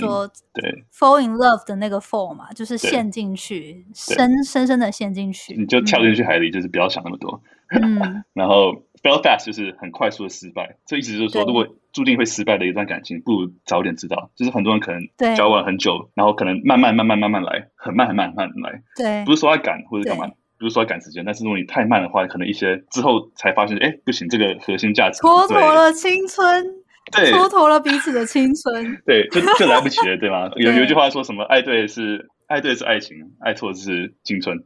对，fall in love 的那个 fall 嘛，就是陷进去，深深深的陷进去，你就跳进去海里，就是不要想那么多。嗯，然后 fail fast 就是很快速的失败，这意思就是说，如果注定会失败的一段感情，不如早点知道。就是很多人可能交往很久，然后可能慢慢慢慢慢慢来，很慢很慢很慢来，对，不是说要赶或者干嘛。不是说赶时间，但是如果你太慢的话，可能一些之后才发现，哎，不行，这个核心价值蹉跎了青春，对，蹉跎了彼此的青春，对，就就来不及了，对吗？有有一句话说什么？爱对是爱对是爱情，爱错是青春。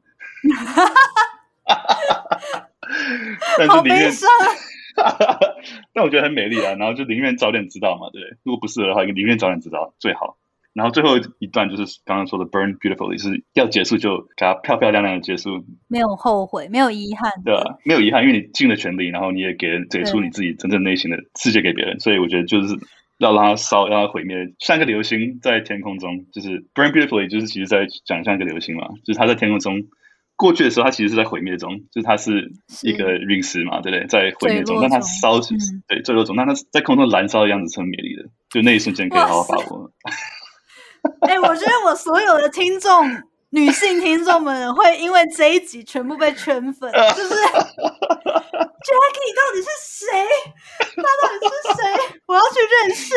但是宁愿，但我觉得很美丽啊。然后就宁愿早点知道嘛，对，如果不适合的话，宁愿早点知道最好。然后最后一段就是刚刚说的 burn beautifully，是要结束就给它漂漂亮亮的结束，没有后悔，没有遗憾，对啊，没有遗憾，因为你尽了全力，然后你也给人给出你自己真正内心的世界给别人，所以我觉得就是要让它烧，让它毁灭，像个流星在天空中，就是 burn beautifully，就是其实在讲像一个流星嘛，就是它在天空中。过去的时候，它其实是在毁灭中，就是它是一个陨石嘛，对不对？在毁灭中，但它烧起，嗯、对，坠落中，但它在空中燃烧的样子是很美丽的，就那一瞬间可以好好把握。哎、我觉得我所有的听众，女性听众们会因为这一集全部被圈粉，就是 Jackie 到底是谁？他到底是谁？我要去认识。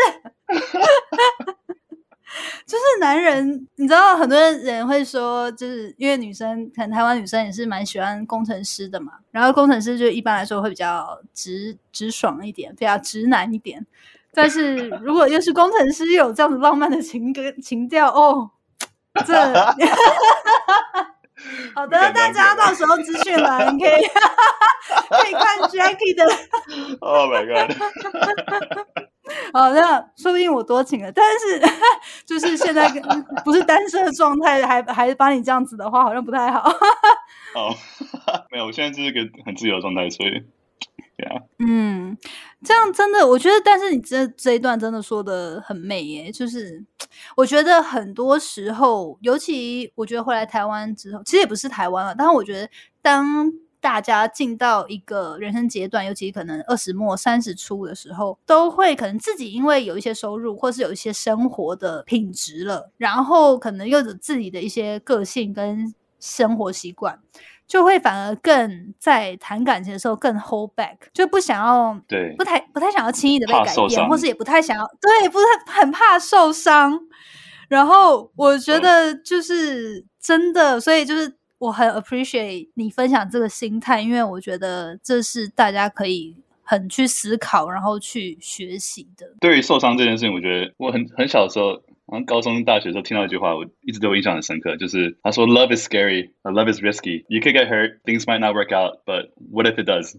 就是男人，你知道很多人会说，就是因为女生，可能台湾女生也是蛮喜欢工程师的嘛。然后工程师就一般来说会比较直直爽一点，比较直男一点。但是如果又是工程师，又有这样子浪漫的情歌情调哦，这 好的，大家到时候资讯栏 可以可以看 Jackie 的。Oh my god！好，那说不定我多情了，但是就是现在不是单身的状态，还还把你这样子的话，好像不太好。哦，没有，我现在就是一个很自由的状态，所以，嗯，这样真的，我觉得，但是你这这一段真的说的很美耶，就是我觉得很多时候，尤其我觉得回来台湾之后，其实也不是台湾了，但是我觉得当。大家进到一个人生阶段，尤其可能二十末三十初的时候，都会可能自己因为有一些收入，或是有一些生活的品质了，然后可能又有自己的一些个性跟生活习惯，就会反而更在谈感情的时候更 hold back，就不想要对，不太不太想要轻易的被改变，或是也不太想要对，不太很怕受伤。然后我觉得就是真的，所以就是。我很 appreciate 你分享这个心态，因为我觉得这是大家可以很去思考，然后去学习的。对于受伤这件事情，我觉得我很很小的时候，好像高中、大学的时候听到一句话，我一直都印象很深刻，就是他说：“Love is scary, love is risky. You could get hurt, things might not work out, but what if it does？”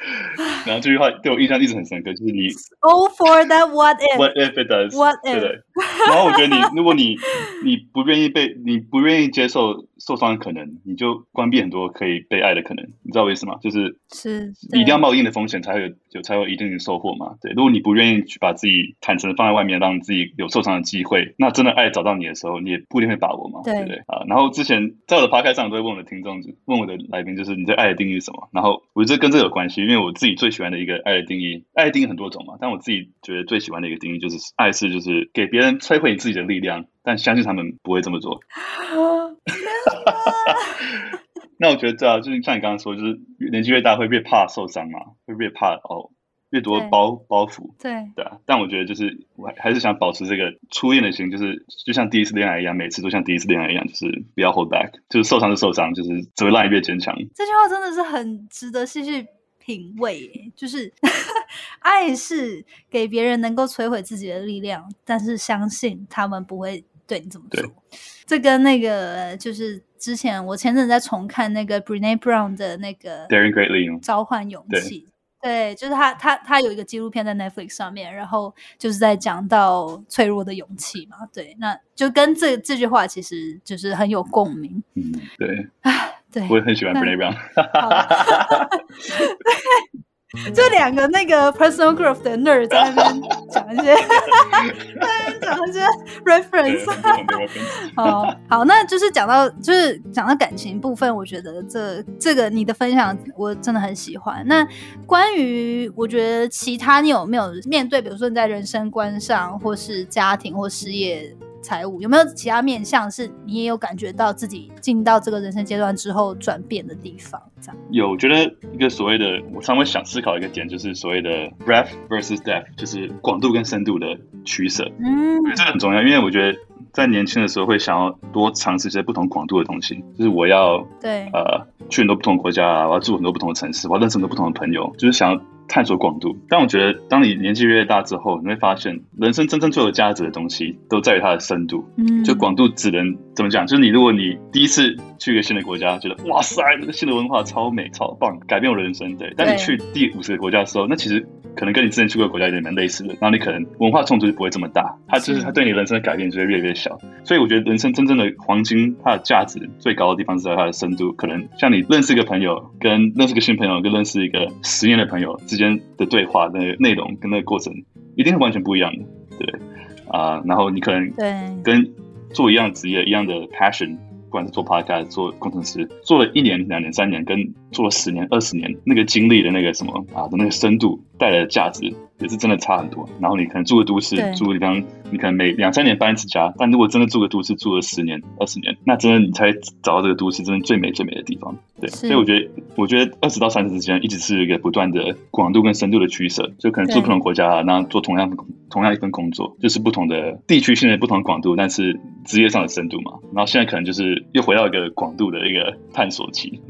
然后这句话对我印象一直很深刻，就是你 All for that what if What if it does What if 对对。 然后我觉得你，如果你你不愿意被，你不愿意接受受伤的可能，你就关闭很多可以被爱的可能。你知道我意思吗？就是是你一定要冒一定的风险，才会有有才会有一定的收获嘛。对，如果你不愿意去把自己坦诚的放在外面，让自己有受伤的机会，那真的爱找到你的时候，你也不一定会把握嘛。对，对不对？啊，然后之前在我的 podcast 上都会问我的听众，问我的来宾，就是你对爱的定义是什么？然后我觉得跟这有关系，因为我自己最喜欢。的一个爱的定义，爱的定义很多种嘛，但我自己觉得最喜欢的一个定义就是，爱是就是给别人摧毁你自己的力量，但相信他们不会这么做。那我觉得，就是像你刚刚说，就是年纪越大会越怕受伤嘛，会越怕哦，越多包包袱。对对啊，但我觉得就是我还是想保持这个初恋的心，就是就像第一次恋爱一样，每次都像第一次恋爱一样，就是不要 hold back，就是受伤就受伤，就是只会让你越坚强。这句话真的是很值得细细品味，就是 爱是给别人能够摧毁自己的力量，但是相信他们不会对你这么做。这跟那个就是之前我前阵在重看那个 Brené Brown 的那个 Daring Greatly 召唤勇气，对，就是他他他有一个纪录片在 Netflix 上面，然后就是在讲到脆弱的勇气嘛，对，那就跟这这句话其实就是很有共鸣，嗯，对。对，我也很喜欢 Brené Brown。这 两个那个 personal growth 的 nerd 在那边讲一些，在那边讲一些 reference。好，好，那就是讲到就是讲到感情部分，我觉得这这个你的分享我真的很喜欢。那关于我觉得其他你有没有面对，比如说你在人生观上，或是家庭或事业？财务有没有其他面向是你也有感觉到自己进到这个人生阶段之后转变的地方？这样有，我觉得一个所谓的，我常微想思考一个点，就是所谓的 breadth versus depth，就是广度跟深度的取舍。嗯，这个很重要，因为我觉得在年轻的时候会想要多尝试一些不同广度的东西，就是我要对呃去很多不同国家啊，我要住很多不同的城市，我要认识很多不同的朋友，就是想要。探索广度，但我觉得，当你年纪越大之后，你会发现，人生真正最有价值的东西，都在于它的深度。嗯，就广度只能真怎么讲？就是你如果你第一次去一个新的国家，觉得哇塞，这个新的文化超美超棒，改变我人生。对，但你去第五十个国家的时候，那其实可能跟你之前去过的国家有点蛮类似的，然后你可能文化冲突就不会这么大，它就是它对你人生的改变就会越来越小。所以我觉得人生真正的黄金，它的价值最高的地方是在它的深度。可能像你认识一个朋友，跟认识个新朋友，跟认识一个十年的朋友之间的对话的内容跟那个过程，一定是完全不一样的。对。啊、呃，然后你可能跟做一样职业、一样的 passion，不管是做 podcast、做工程师，做了一年、两年、三年，跟做了十年、二十年，那个经历的那个什么啊的那个深度带来的价值，也是真的差很多。然后你可能住个都市，住个地方，你可能每两三年搬一次家，但如果真的住个都市，住了十年、二十年，那真的你才找到这个都市真的最美最美的地方。对，所以我觉得，我觉得二十到三十之间一直是一个不断的广度跟深度的取舍，就可能住不同国家，然后做同样的同样一份工作，就是不同的地区性的不同广度，但是职业上的深度嘛。然后现在可能就是又回到一个广度的一个探索期，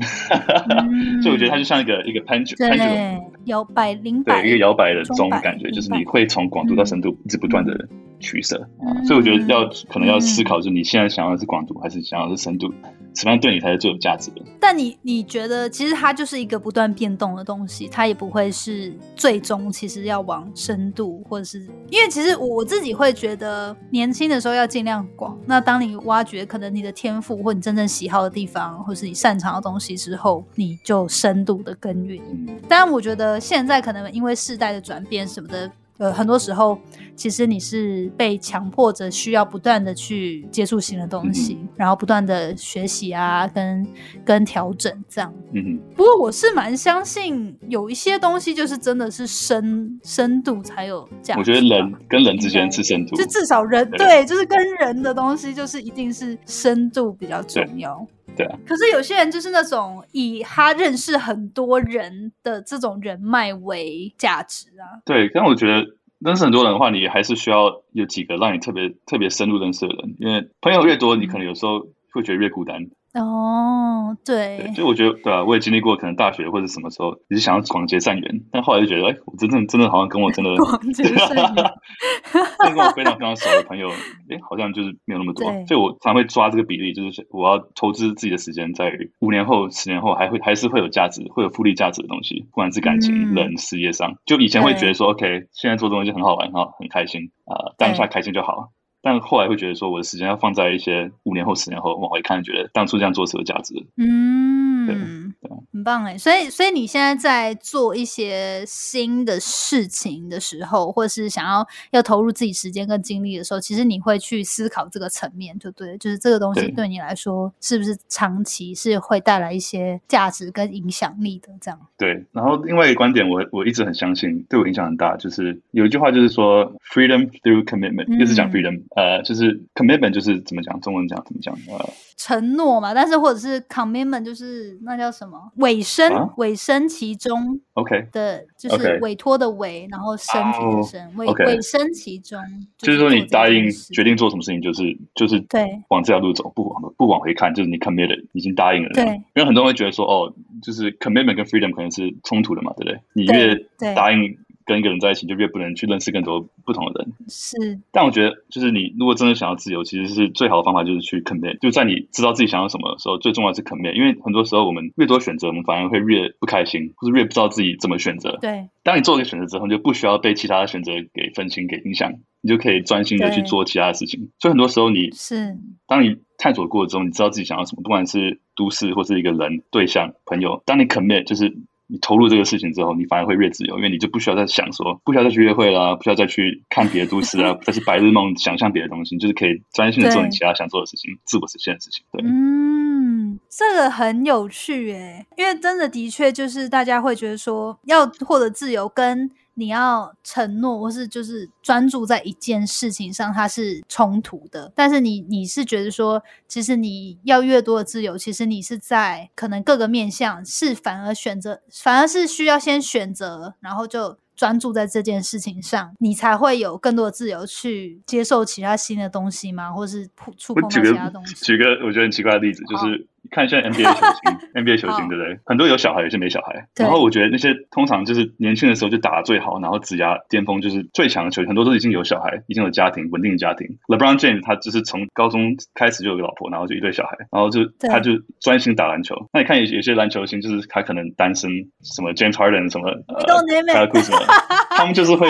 嗯、所以我觉得它就像一个一个攀攀对摇摆零摆对一个摇摆的钟感觉，就是你会从广度到深度一直不断的取舍、嗯、所以我觉得要可能要思考，就是你现在想要的是广度还是想要的是深度。什么样对你才是最有价值的？但你你觉得，其实它就是一个不断变动的东西，它也不会是最终其实要往深度，或者是因为其实我自己会觉得，年轻的时候要尽量广。那当你挖掘可能你的天赋或你真正喜好的地方，或是你擅长的东西之后，你就深度的耕耘。当然，我觉得现在可能因为世代的转变什么的。呃，很多时候，其实你是被强迫着需要不断的去接触新的东西，嗯、然后不断的学习啊，跟跟调整这样。嗯，不过我是蛮相信有一些东西就是真的是深深度才有价值。我觉得人跟人之间是深度，就至少人对，对，就是跟人的东西就是一定是深度比较重要。对啊，可是有些人就是那种以他认识很多人的这种人脉为价值啊。对，但我觉得认识很多人的话，你还是需要有几个让你特别特别深入认识的人，因为朋友越多，你可能有时候会觉得越孤单。哦，对，对，所以我觉得，对啊，我也经历过，可能大学或者什么时候，你是想要广结善缘，但后来就觉得，哎，我真正真的好像跟我真的 广结善缘，跟我非常非常熟的朋友，哎，好像就是没有那么多，所以我常会抓这个比例，就是我要投资自己的时间，在五年后、十年后还会还是会有价值、会有复利价值的东西，不管是感情、嗯、人、事业上，就以前会觉得说，OK，现在做东西很好玩，哈，很开心啊，当下开心就好。但后来会觉得说，我的时间要放在一些五年后、十年后往回看，觉得当初这样做是有价值的。嗯，对，对，很棒哎。所以，所以你现在在做一些新的事情的时候，或是想要要投入自己时间跟精力的时候，其实你会去思考这个层面，就对，就是这个东西对你来说是不是长期是会带来一些价值跟影响力的？这样。对。然后另外一个观点我，我我一直很相信，对我影响很大，就是有一句话就是说，freedom through commitment，就、嗯、是讲 freedom。呃，就是 commitment，就是怎么讲？中文讲怎么讲？呃，承诺嘛。但是或者是 commitment，就是那叫什么？委身，啊、委身其中。OK 的，就是委托的委.然后身体的身，oh, 委.委身其中。就是说，你答应决定做什么事情，就是就是对，往这条路走，不往不往回看，就是你 committed，已经答应了。对，因为很多人会觉得说，哦，就是 commitment 跟 freedom 可能是冲突的嘛，对不对？你越答应。跟一个人在一起，就越不能去认识更多不同的人。是，但我觉得，就是你如果真的想要自由，其实是最好的方法，就是去 commit。就在你知道自己想要什么的时候，最重要的是 commit。因为很多时候，我们越多选择，我们反而会越不开心，或者越不知道自己怎么选择。对。当你做了一个选择之后，你就不需要被其他的选择给分心、给影响，你就可以专心的去做其他的事情。所以很多时候你，是当你探索过之后，你知道自己想要什么，不管是都市或是一个人、对象、朋友，当你 commit，就是。你投入这个事情之后，你反而会越自由，因为你就不需要再想说，不需要再去约会啦，不需要再去看别的都市啊，再去白日梦想象别的东西，就是可以专心的做你其他想做的事情，自我实现的事情。对，嗯，这个很有趣诶，因为真的的确就是大家会觉得说，要获得自由跟。你要承诺，或是就是专注在一件事情上，它是冲突的。但是你你是觉得说，其实你要越多的自由，其实你是在可能各个面向是反而选择，反而是需要先选择，然后就专注在这件事情上，你才会有更多的自由去接受其他新的东西吗？或是触触碰其他东西？举个我觉得很奇怪的例子，就是看现在 NBA 球星，NBA 球星对不对？很多有小孩，有些没小孩。然后我觉得那些通常就是年轻的时候就打得最好，然后职涯巅峰就是最强的球员，很多都已经有小孩，已经有家庭，稳定的家庭。LeBron James 他就是从高中开始就有个老婆，然后就一对小孩，然后就他就专心打篮球。那你看有有些篮球星就是他可能单身，什么 James Harden 什么呃，还有什么，他们就是会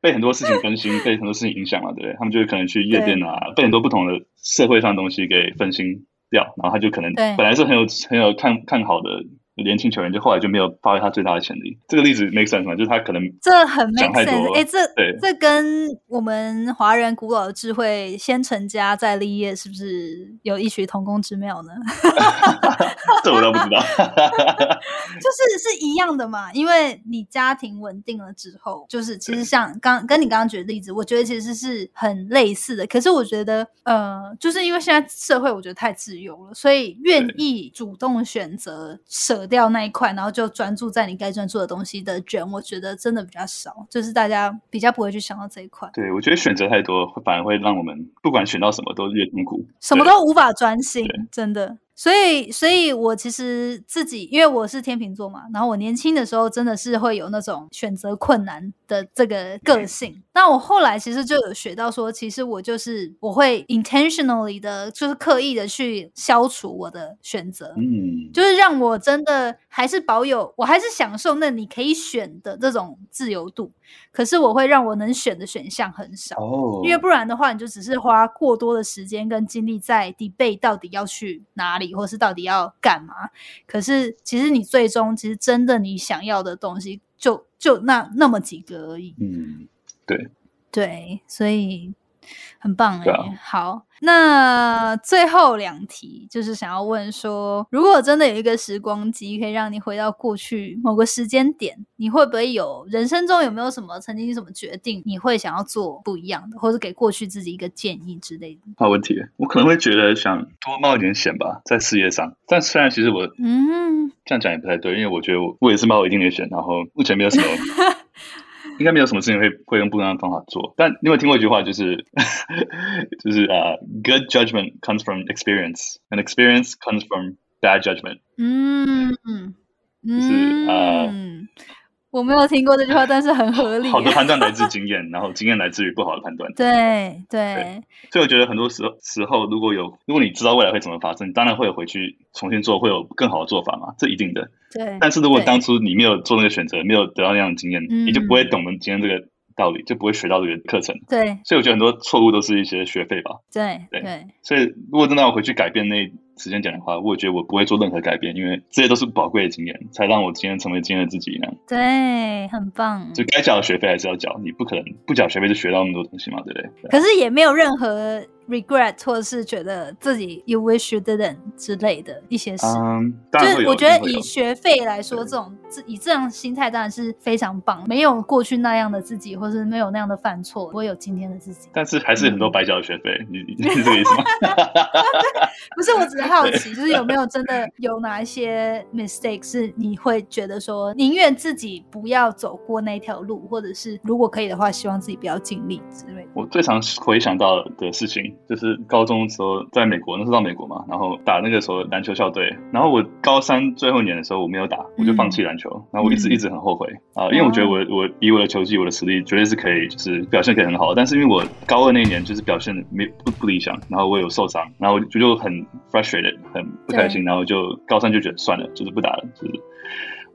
被很多事情分心，被很多事情影响了，对不对？他们就是可能去夜店啊，被很多不同的社会上的东西给分心掉，然后他就可能本来是很有很有看看好的。年轻球员就后来就没有发挥他最大的潜力。这个例子 make sense 吗？就是他可能这很 make sense。哎，这对这跟我们华人古老的智慧“先成家再立业”是不是有异曲同工之妙呢？这我倒不知道。就是是一样的嘛，因为你家庭稳定了之后，就是其实像刚跟你刚刚举的例子，我觉得其实是很类似的。可是我觉得，呃，就是因为现在社会我觉得太自由了，所以愿意主动选择舍。掉那一块，然后就专注在你该专注的东西的卷，我觉得真的比较少，就是大家比较不会去想到这一块。对，我觉得选择太多，反而会让我们不管选到什么都越痛苦，什么都无法专心，真的。所以，所以我其实自己，因为我是天秤座嘛，然后我年轻的时候真的是会有那种选择困难的这个个性。那我后来其实就有学到说，其实我就是我会 intentionally 的，就是刻意的去消除我的选择，嗯，就是让我真的还是保有，我还是享受那你可以选的这种自由度。可是我会让我能选的选项很少，哦，因为不然的话，你就只是花过多的时间跟精力在 debate 到底要去哪里。或是到底要干嘛？可是其实你最终其实真的你想要的东西就就那那么几个而已。嗯，对对，所以很棒哎、欸。好。那最后两题就是想要问说，如果真的有一个时光机可以让你回到过去某个时间点，你会不会有人生中有没有什么曾经什么决定你会想要做不一样的，或者给过去自己一个建议之类的？好问题，我可能会觉得想多冒一点险吧，在事业上。但虽然其实我嗯这样讲也不太对，因为我觉得我我也是冒一定的险，然后目前没有什么。应该没有什么事情会会用不一样的方法做，但你有没有听过一句话，就是就是啊、uh,，good judgment comes from experience，and experience comes from bad judgment。嗯嗯，就是啊。Uh, 我没有听过这句话，但是很合理。好的判断来自经验，然后经验来自于不好的判断。对对，所以我觉得很多时候时候，如果有如果你知道未来会怎么发生，你当然会有回去重新做，会有更好的做法嘛，这一定的。对。但是如果当初你没有做那个选择，没有得到那样的经验，你就不会懂得今天这个道理，就不会学到这个课程。对。所以我觉得很多错误都是一些学费吧。对对。所以如果真的要回去改变那。时间点的话，我也觉得我不会做任何改变，因为这些都是宝贵的经验，才让我今天成为今天的自己一样。对，很棒。就该缴的学费还是要缴，你不可能不缴学费就学到那么多东西嘛，对不对？可是也没有任何。Regret 或者是觉得自己 you wish you didn't 之类的一些事，um, 就是我觉得以学费来说，这种以这样心态当然是非常棒。没有过去那样的自己，或是没有那样的犯错，不会有今天的自己。但是还是很多白交的学费，嗯、你 你是这个意思吗？不是，我只是好奇，就是有没有真的有哪一些 mistake 是你会觉得说宁愿自己不要走过那条路，或者是如果可以的话，希望自己不要经历之类的。我最常回想到的事情。就是高中的时候在美国，那时候到美国嘛，然后打那个时候篮球校队，然后我高三最后一年的时候我没有打，我就放弃篮球，嗯、然后我一直一直很后悔。啊、因为我觉得我我以我的球技，我的实力绝对是可以，就是表现可以很好，但是因为我高二那一年就是表现没不不理想，然后我有受伤，然后我就就很 frustrated，很不开心，然后就高三就觉得算了，就是不打了，就是。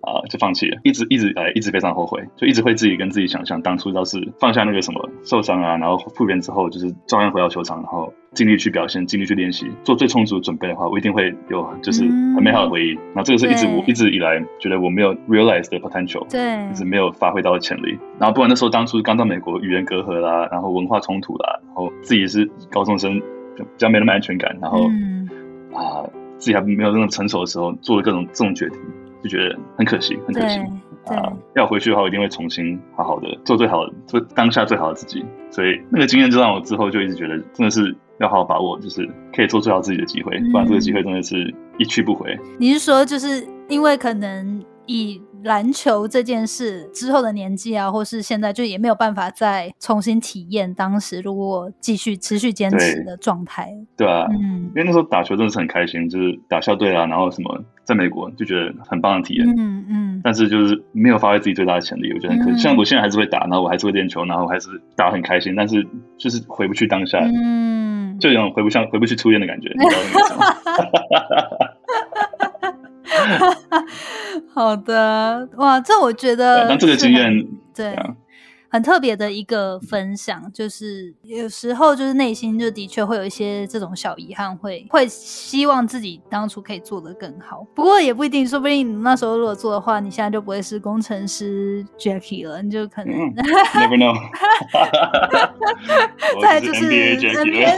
啊、呃，就放弃了，一直一直呃，一直非常后悔，就一直会自己跟自己想象，当初要是放下那个什么受伤啊，然后复原之后，就是照样回到球场，然后尽力去表现，尽力去练习，做最充足的准备的话，我一定会有就是很美好的回忆。那、嗯、这个是一直我一直以来觉得我没有 realize 的 potential，对，一直没有发挥到的潜力。然后不管那时候当初刚到美国，语言隔阂啦，然后文化冲突啦，然后自己是高中生，比较没那么安全感，然后、嗯、啊自己还没有那么成熟的时候，做了各种这种决定。就觉得很可惜，很可惜啊！要回去的话，我一定会重新好好的做最好的，做当下最好的自己。所以那个经验就让我之后就一直觉得，真的是要好好把握，就是可以做最好自己的机会，不然这个机会真的是一去不回。你是说，就是因为可能以篮球这件事之后的年纪啊，或是现在就也没有办法再重新体验当时如果继续持续坚持的状态。对啊，嗯，因为那时候打球真的是很开心，就是打校队啊，然后什么在美国就觉得很棒的体验。嗯嗯。但是就是没有发挥自己最大的潜力，我觉得很可惜。像、嗯、我现在还是会打，然后我还是会练球，然后我还是打得很开心，但是就是回不去当下。嗯。就有种回不像回不去初恋的感觉，你知道为什么？好的，哇，这我觉得，那这个经验，对，很特别的一个分享，就是有时候就是内心就的确会有一些这种小遗憾，会会希望自己当初可以做得更好。不过也不一定，说不定你那时候如果做的话，你现在就不会是工程师 Jackie 了，你就可能、嗯、Never know。再就是 NBA。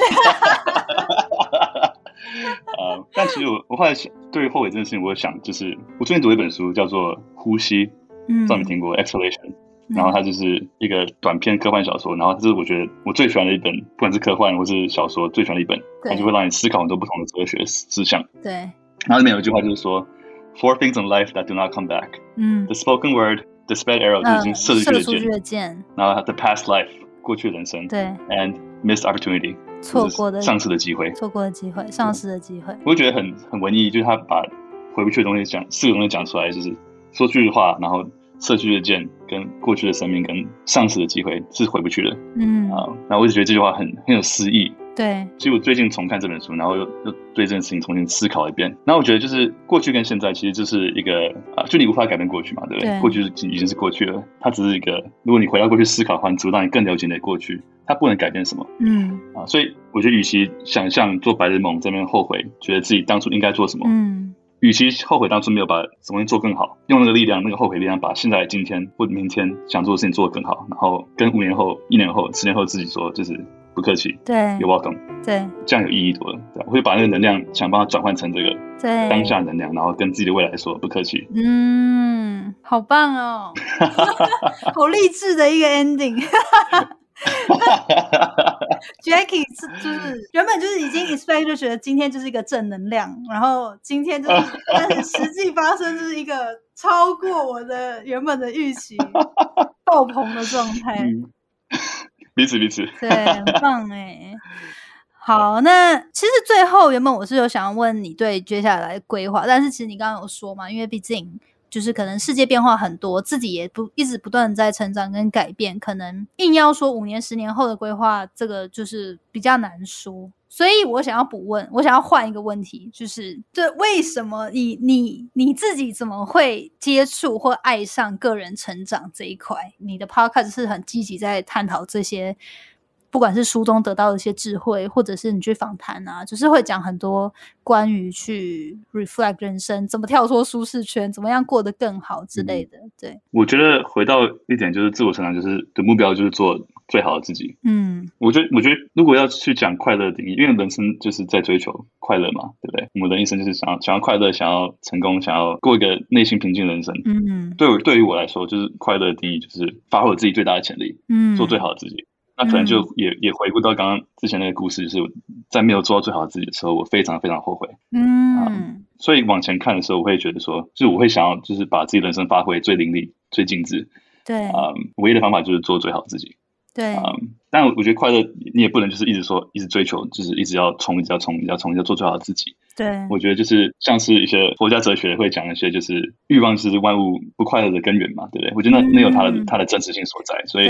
啊、uh,，但其实我我后来想，对于后悔这件事情，我想，就是我最近读了一本书，叫做《呼吸》，嗯，不知道你听过《Exhalation》，然后它就是一个短篇科幻小说，然后这是我觉得我最喜欢的一本，不管是科幻或是小说，最喜欢的一本，它就会让你思考很多不同的哲学思想。对，然后里面有一句话就是说，Four things in life that do not come back，嗯，the spoken word，the sped arrow，就是已经射出去的箭，然后 the past life，过去的人生，对，and missed opportunity。错过的上次的机会，错过的机会，上次的机会，我就觉得很很文艺，就是他把回不去的东西讲四个东西讲出来，就是说句话，然后射出去的箭跟过去的生命跟上次的机会是回不去的，嗯。啊，然后我就觉得这句话很很有诗意，对，所以我最近重看这本书，然后又又对这件事情重新思考一遍，然后我觉得就是过去跟现在其实就是一个啊，就你无法改变过去嘛，对不对？对。过去已经是过去了，它只是一个，如果你回到过去思考的话，只会让你更了解你的过去。它不能改变什么，嗯。啊，所以我觉得，与其想象做白日梦，在那边后悔，觉得自己当初应该做什么，嗯，与其后悔当初没有把什么东西做更好，用那个力量，那个后悔力量，把现在、今天或明天想做的事情做得更好，然后跟五年后、一年后、十年后自己说，就是不客气，对，You're welcome，对，这样有意义多了，对，我会把那个能量想办法转换成这个对。当下能量，然后跟自己的未来说不客气，嗯，好棒哦，好励志的一个 ending。Jackie 是就是原本就是已经 expect 就觉得今天就是一个正能量，然后今天就是，但是实际发生就是一个超过我的原本的预期爆棚的状态。嗯，彼此彼此，对，很棒哎。好，那其实最后原本我是有想要问你对接下来的规划，但是其实你刚刚有说嘛，因为毕竟。就是可能世界变化很多，自己也不一直不断在成长跟改变，可能硬要说五年、十年后的规划，这个就是比较难说。所以我想要补问，我想要换一个问题，就是这为什么你你你自己怎么会接触或爱上个人成长这一块？你的 podcast 是很积极在探讨这些。不管是书中得到的一些智慧，或者是你去访谈啊，就是会讲很多关于去 reflect 人生，怎么跳脱舒适圈，怎么样过得更好之类的。对，我觉得回到一点就是自我成长，就是的目标就是做最好的自己。嗯，我觉得我觉得如果要去讲快乐的定义，因为人生就是在追求快乐嘛，对不对？我们的一生就是想要想要快乐，想要成功，想要过一个内心平静的人生。嗯，对，对于我来说，就是快乐的定义就是发挥我自己最大的潜力，嗯，做最好的自己。那可能就也、嗯、也回顾到刚刚之前那个故事，就是在没有做到最好的自己的时候，我非常非常后悔。嗯、啊，所以往前看的时候，我会觉得说，就是我会想要，就是把自己人生发挥最淋漓、最尽致。对，啊，唯一的方法就是做最好自己。对，啊，但我觉得快乐，你也不能就是一直说，一直追求，就是一直要冲，一直要冲，一直要冲，一直要做最好的自己。对，我觉得就是像是一些佛家哲学会讲一些，就是欲望是万物不快乐的根源嘛，对不对？我觉得那那有它的。它的真实性所在，所以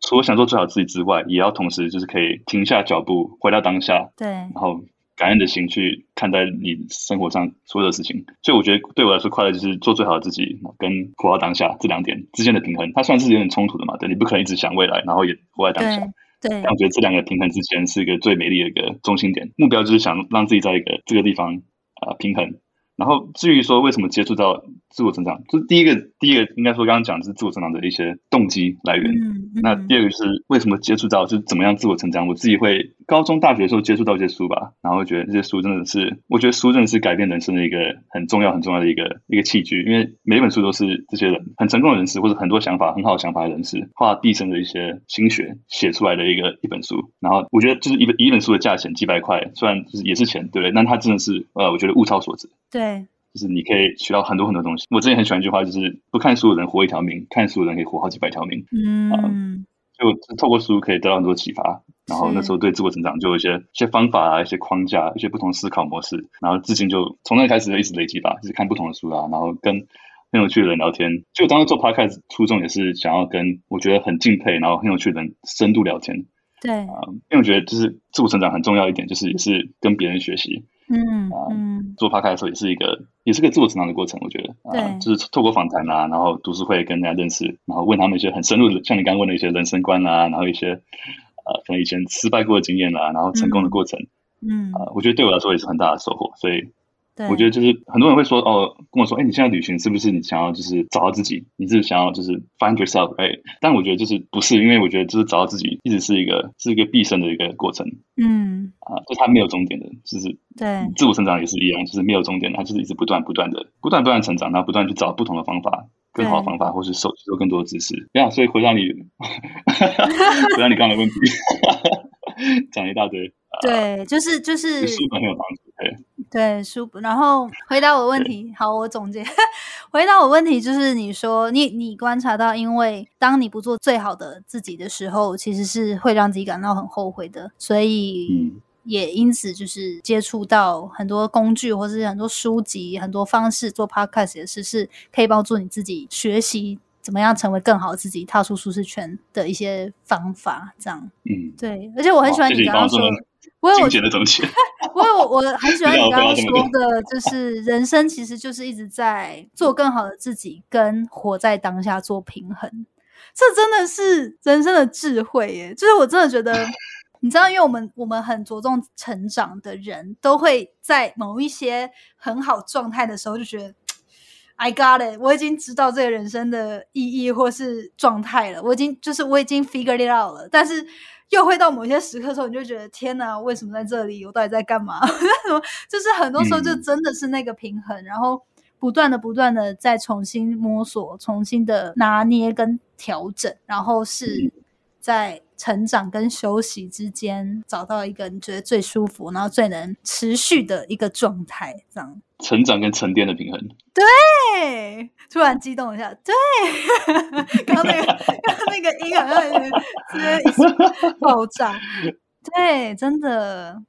除了想做最好自己之外，也要同时就是可以停下脚步，回到当下，对，然后感恩的心去看待你生活上所有的事情。所以我觉得对我来说，快乐就是做最好的自己，跟活到当下这两点之间的平衡，它算是有点冲突的嘛，对，你不可能一直想未来，然后也活在当下。对，但我觉得这两个平衡之间是一个最美丽的一个中心点，目标就是想让自己在一个这个地方啊、呃、平衡。然后至于说为什么接触到自我成长，就是第一个，第一个应该说刚刚讲的是自我成长的一些动机来源。嗯嗯、那第二个就是为什么接触到，就是怎么样自我成长。我自己会高中、大学的时候接触到一些书吧，然后觉得这些书真的是，我觉得书真的是改变人生的一个很重要、很重要的一个一个器具。因为每一本书都是这些人很成功的人士，或者很多想法很好的想法的人士，花毕生的一些心血写出来的一个一本书。然后我觉得就是一本一本书的价钱几百块，虽然就是也是钱，对不对？但它真的是呃，我觉得物超所值。对。就是你可以学到很多很多东西。我之前很喜欢一句话，就是不看书的人活一条命，看书的人可以活好几百条命。嗯。嗯就透过书可以得到很多启发，然后那时候对自我成长就有一些一些方法啊，一些框架，一些不同思考模式，然后至今就从那开始就一直累积吧，就是看不同的书啊，然后跟很有趣的人聊天。就当时做 podcast 初衷也是想要跟我觉得很敬佩，然后很有趣的人深度聊天。对啊、呃，因为我觉得就是自我成长很重要一点，就是也是跟别人学习。嗯做 podcast 的时候也是一个，也是个自我成长的过程。我觉得，啊、呃，就是透过访谈啊，然后读书会跟人家认识，然后问他们一些很深入的，像你刚刚问的一些人生观啊，然后一些呃，可能以前失败过的经验啊，然后成功的过程，嗯，啊、呃，我觉得对我来说也是很大的收获，所以。对我觉得就是很多人会说哦，跟我说，哎，你现在旅行是不是你想要就是找到自己？你是想要就是 find yourself，right？但我觉得就是不是，因为我觉得就是找到自己一直是一个是一个毕生的一个过程。嗯，啊，就它没有终点的，就是对自我成长也是一样，就是没有终点的，它就是一直不断不断的不断不断成长，然后不断去找不同的方法，更好的方法，或是收收更多的知识。这样，所以回答你，回答你刚才的问题，讲一大堆。对，就是就是书本很有帮助，对。对书本，然后 回答我问题。好，我总结，回答我问题就是你说你你观察到，因为当你不做最好的自己的时候，其实是会让自己感到很后悔的，所以也因此就是接触到很多工具，或是很多书籍，很多方式做 podcast 也是是可以帮助你自己学习怎么样成为更好自己，踏出舒适圈的一些方法。这样，嗯，对，而且我很喜欢你刚刚说。我有 我，有我很喜欢你刚刚说的，就是人生其实就是一直在做更好的自己，跟活在当下做平衡。这真的是人生的智慧耶！就是我真的觉得，你知道，因为我们我们很着重成长的人，都会在某一些很好状态的时候，就觉得 I got it，我已经知道这个人生的意义或是状态了，我已经就是我已经 figured it out 了，但是。又会到某些时刻的时候，你就觉得天哪，为什么在这里？我到底在干嘛？就是很多时候就真的是那个平衡，嗯、然后不断的、不断的再重新摸索、重新的拿捏跟调整，然后是在成长跟休息之间找到一个你觉得最舒服，然后最能持续的一个状态，这样。成长跟沉淀的平衡。对，突然激动一下。对，刚刚那个，刚刚那个音好像直接 爆炸。对，真的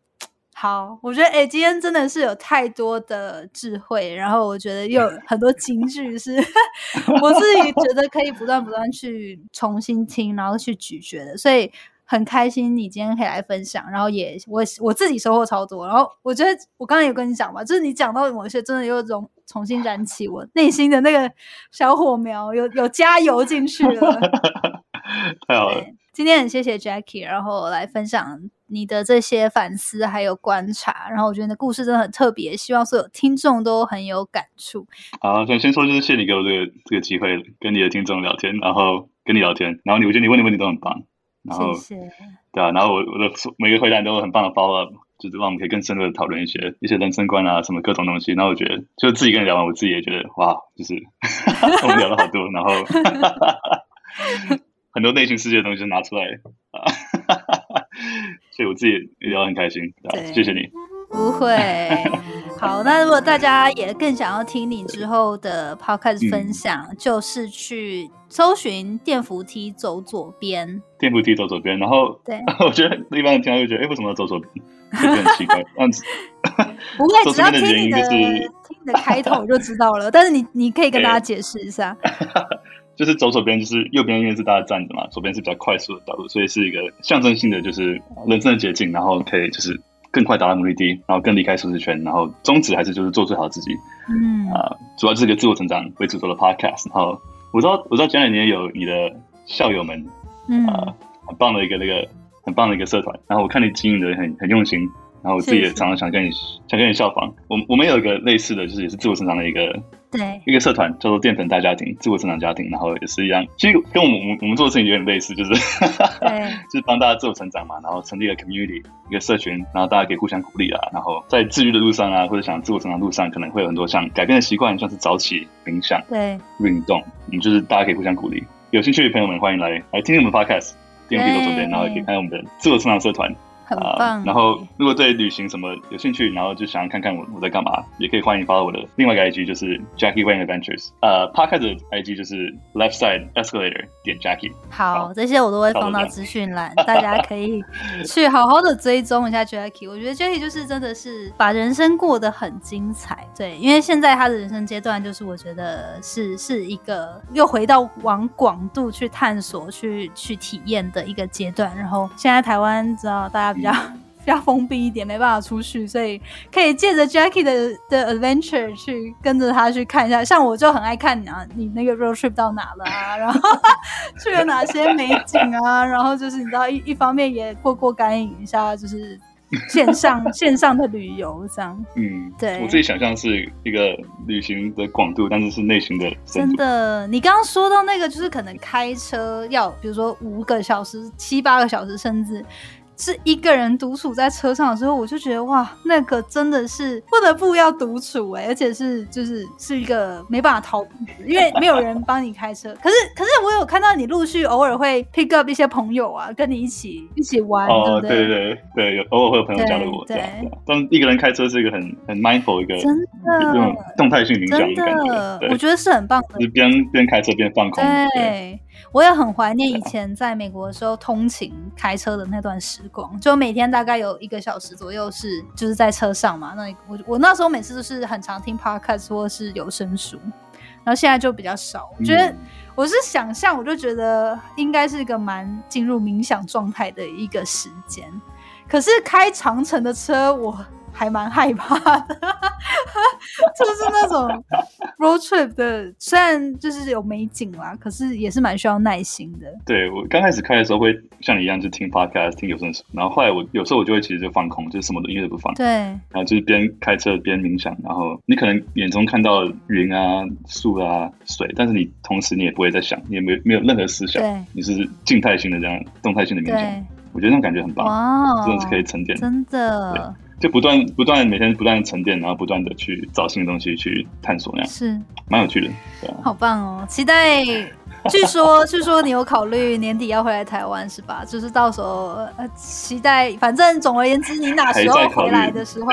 好。我觉得，哎、欸，今天真的是有太多的智慧，然后我觉得又有 很多金句是 我自己觉得可以不断不断去重新听，然后去咀嚼的，所以。很开心你今天可以来分享，然后也我我自己收获超多，然后我觉得我刚刚有跟你讲嘛，就是你讲到某些真的有种重新燃起我内心的那个小火苗，有有加油进去了。太好了，今天很谢谢 Jackie，然后来分享你的这些反思还有观察，然后我觉得你的故事真的很特别，希望所有听众都很有感触。好，想先说就是谢谢你给我这个这个机会跟你的听众聊天，然后跟你聊天，然后你我觉得你问的问题都很棒。然后。对啊，然后我我的每个回答都有很棒的 follow up，就是让我们可以更深入的讨论一些一些人生观啊，什么各种东西。然后我觉得，就自己跟你聊完，我自己也觉得哇，就是 我们聊了好多，然后 很多内心世界的东西拿出来啊，所以我自己也聊得很开心。对，谢谢你。不会，好。那如果大家也更想要听你之后的 podcast 分享，嗯、就是去搜寻电扶梯走左边。电扶梯走左边，然后对，我觉得一般人听到就觉得，哎，为什么要走左边？很奇怪。这样子不会，只要听你的听你的开头就知道了。但是你你可以跟大家解释一下，就是走左边，就是右边因为是大家站着嘛，左边是比较快速的道路，所以是一个象征性的，就是人生的捷径，然后可以就是。更快达到目的地，然后更离开舒适圈，然后宗旨还是就是做最好的自己。嗯啊、呃，主要是一个自我成长为主轴的 podcast。然后我知道，我知道前两年也有你的校友们，嗯啊、呃，很棒的一个那个很棒的一个社团。然后我看你经营的很很用心。然后我自己也常常想跟你想跟你效仿。我我们有一个类似的就是也是自我成长的一个对一个社团叫做淀粉大家庭自我成长家庭。然后也是一样，其实跟我们我们我们做的事情有点类似，就是对 就是帮大家自我成长嘛。然后成立了 community 一个社群，然后大家可以互相鼓励啊。然后在治愈的路上啊，或者想自我成长路上，可能会有很多像改变的习惯，像是早起、冥想、对运动。我们就是大家可以互相鼓励。有兴趣的朋友们欢迎来来听听我们的 podcast 电扶梯走左边，然后也可以看我们的自我成长社团。很棒、呃。然后如果对旅行什么有兴趣，然后就想要看看我我在干嘛，也可以欢迎 follow 我的另外一个 IG，就是 Jackie Wang Adventures。呃，Podcast 的 IG 就是 Left Side Escalator 点 Jackie。好，好，这些我都会放到资讯栏，大家可以去好好的追踪一下 Jackie。我觉得 Jackie 就是真的是把人生过得很精彩。对，因为现在他的人生阶段就是我觉得是是一个又回到往广度去探索、去去体验的一个阶段。然后现在台湾知道大家比较、嗯、比较封闭一点，没办法出去，所以可以借着 Jackie 的的 adventure 去跟着他去看一下。像我就很爱看你啊，你那个 road trip 到哪了啊？然后去了哪些美景啊？然后就是你知道一一方面也过过干瘾一下，就是。线上 线上的旅游这样，嗯，对，我自己想象是一个旅行的广度，但是是内心的。真的，你刚刚说到那个，就是可能开车要，比如说五个小时、七八个小时，甚至。是一个人独处在车上的时候，我就觉得哇，那个真的是不得不要独处哎、欸，而且是就是是一个没办法逃避，因为没有人帮你开车。可是可是我有看到你陆续偶尔会 pick up 一些朋友啊，跟你一起一起玩。哦，对对对对，有偶尔会有朋友加入我。对，但一个人开车是一个很很 mindful 一个真的这种动态性冥想的感觉。我觉得是很棒的，就是边边开车边放空。对。对我也很怀念以前在美国的时候通勤开车的那段时光，就每天大概有一个小时左右是就是在车上嘛。那我我那时候每次都是很常听 podcast 或是有声书，然后现在就比较少。我觉得我是想象，我就觉得应该是一个蛮进入冥想状态的一个时间。可是开长城的车，我。还蛮害怕的，就是那种 road trip 的，虽然就是有美景啦，可是也是蛮需要耐心的。对，我刚开始开的时候会像你一样，就听 podcast，听有声书，然后后来我有时候我就会其实就放空，就是什么都音乐都不放。对，然后就是边开车边冥想，然后你可能眼中看到云啊、树啊、水，但是你同时你也不会在想，你也没有没有任何思想，对，你是静态性的这样动态性的冥想，我觉得那种感觉很棒，哇，真的是可以沉淀，真的。就不断不断每天不断沉淀，然后不断的去找新的东西去探索，那样是蛮有趣的，对啊，好棒哦！期待，据说据说你有考虑年底要回来台湾是吧？就是到时候呃，期待，反正总而言之，你哪时候回来的时候。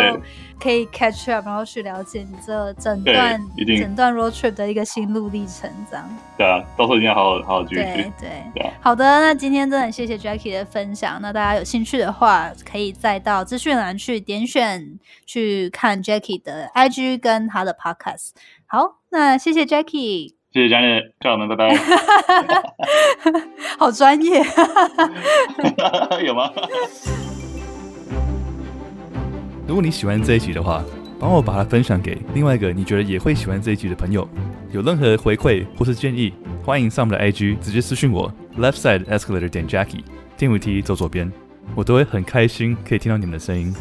可以 catch up，然后去了解你这整段整段 road trip 的一个心路历程，这样。对啊，到时候一定要好好好好继续。对对。好的，那今天真的很谢谢 Jackie 的分享。那大家有兴趣的话，可以再到资讯栏去点选去看 Jackie 的 IG 跟他的 Podcast。好，那谢谢 Jackie。谢谢 Janet，拜拜。好专业。有吗？如果你喜欢这一集的话，帮我把它分享给另外一个你觉得也会喜欢这一集的朋友。有任何回馈或是建议，欢迎上我们的 IG 直接私信我，Left Side Escalator 点 Jackie，电扶梯走左边，我都会很开心可以听到你们的声音。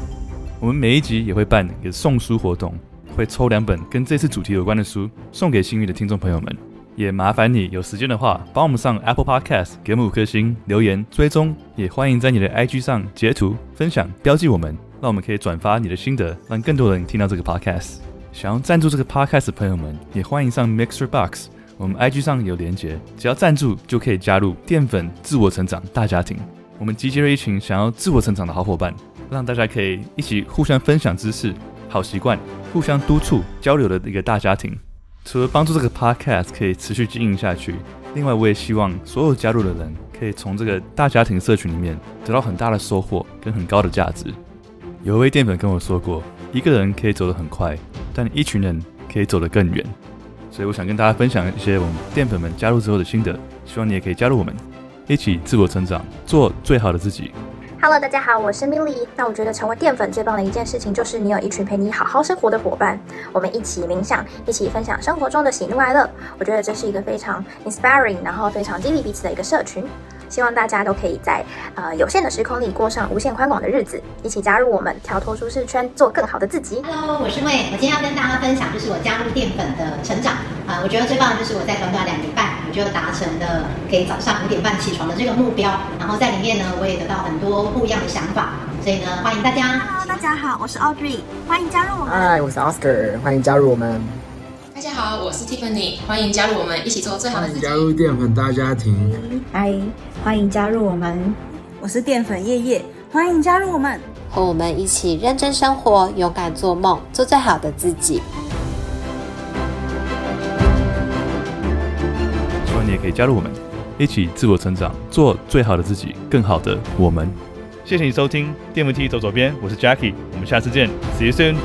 我们每一集也会办一个送书活动，会抽两本跟这次主题有关的书送给幸运的听众朋友们。也麻烦你有时间的话，帮我们上 Apple Podcast 给我们五颗星留言追踪，也欢迎在你的 IG 上截图分享标记我们。让我们可以转发你的心得，让更多人听到这个 podcast。想要赞助这个 podcast 的朋友们，也欢迎上 Mixer Box，我们 IG 上有连结，只要赞助就可以加入淀粉自我成长大家庭。我们集结了一群想要自我成长的好伙伴，让大家可以一起互相分享知识、好习惯，互相督促交流的一个大家庭。除了帮助这个 podcast 可以持续经营下去，另外我也希望所有加入的人可以从这个大家庭社群里面得到很大的收获跟很高的价值。有一位淀粉跟我说过，一个人可以走得很快，但一群人可以走得更远。所以我想跟大家分享一些我们淀粉们加入之后的心得，希望你也可以加入我们，一起自我成长，做最好的自己。Hello，大家好，我是 Milly。那我觉得成为淀粉最棒的一件事情，就是你有一群陪你好好生活的伙伴，我们一起冥想，一起分享生活中的喜怒哀乐。我觉得这是一个非常 inspiring，然后非常激励彼此的一个社群。希望大家都可以在呃有限的时空里过上无限宽广的日子，一起加入我们，跳脱舒适圈，做更好的自己。Hello，我是魏，我今天要跟大家分享就是我加入淀粉的成长啊、呃，我觉得最棒的就是我在短短两年半，我就达成了可以早上五点半起床的这个目标，然后在里面呢，我也得到很多不一样的想法，所以呢，欢迎大家。Hello，大家好，我是 Audrey，欢迎加入我们。Hi，我是 Oscar，欢迎加入我们。大家好，我是 Tiffany，欢迎加入我们，一起做最好的自己。加入淀粉大家庭。嗨，欢迎加入我们，我是淀粉叶叶，欢迎加入我们，和我们一起认真生活，勇敢做梦，做最好的自己。希望你也可以加入我们，一起自我成长，做最好的自己，更好的我们。谢谢你收听电扶梯走左边，我是 Jackie，我们下次见，See you soon。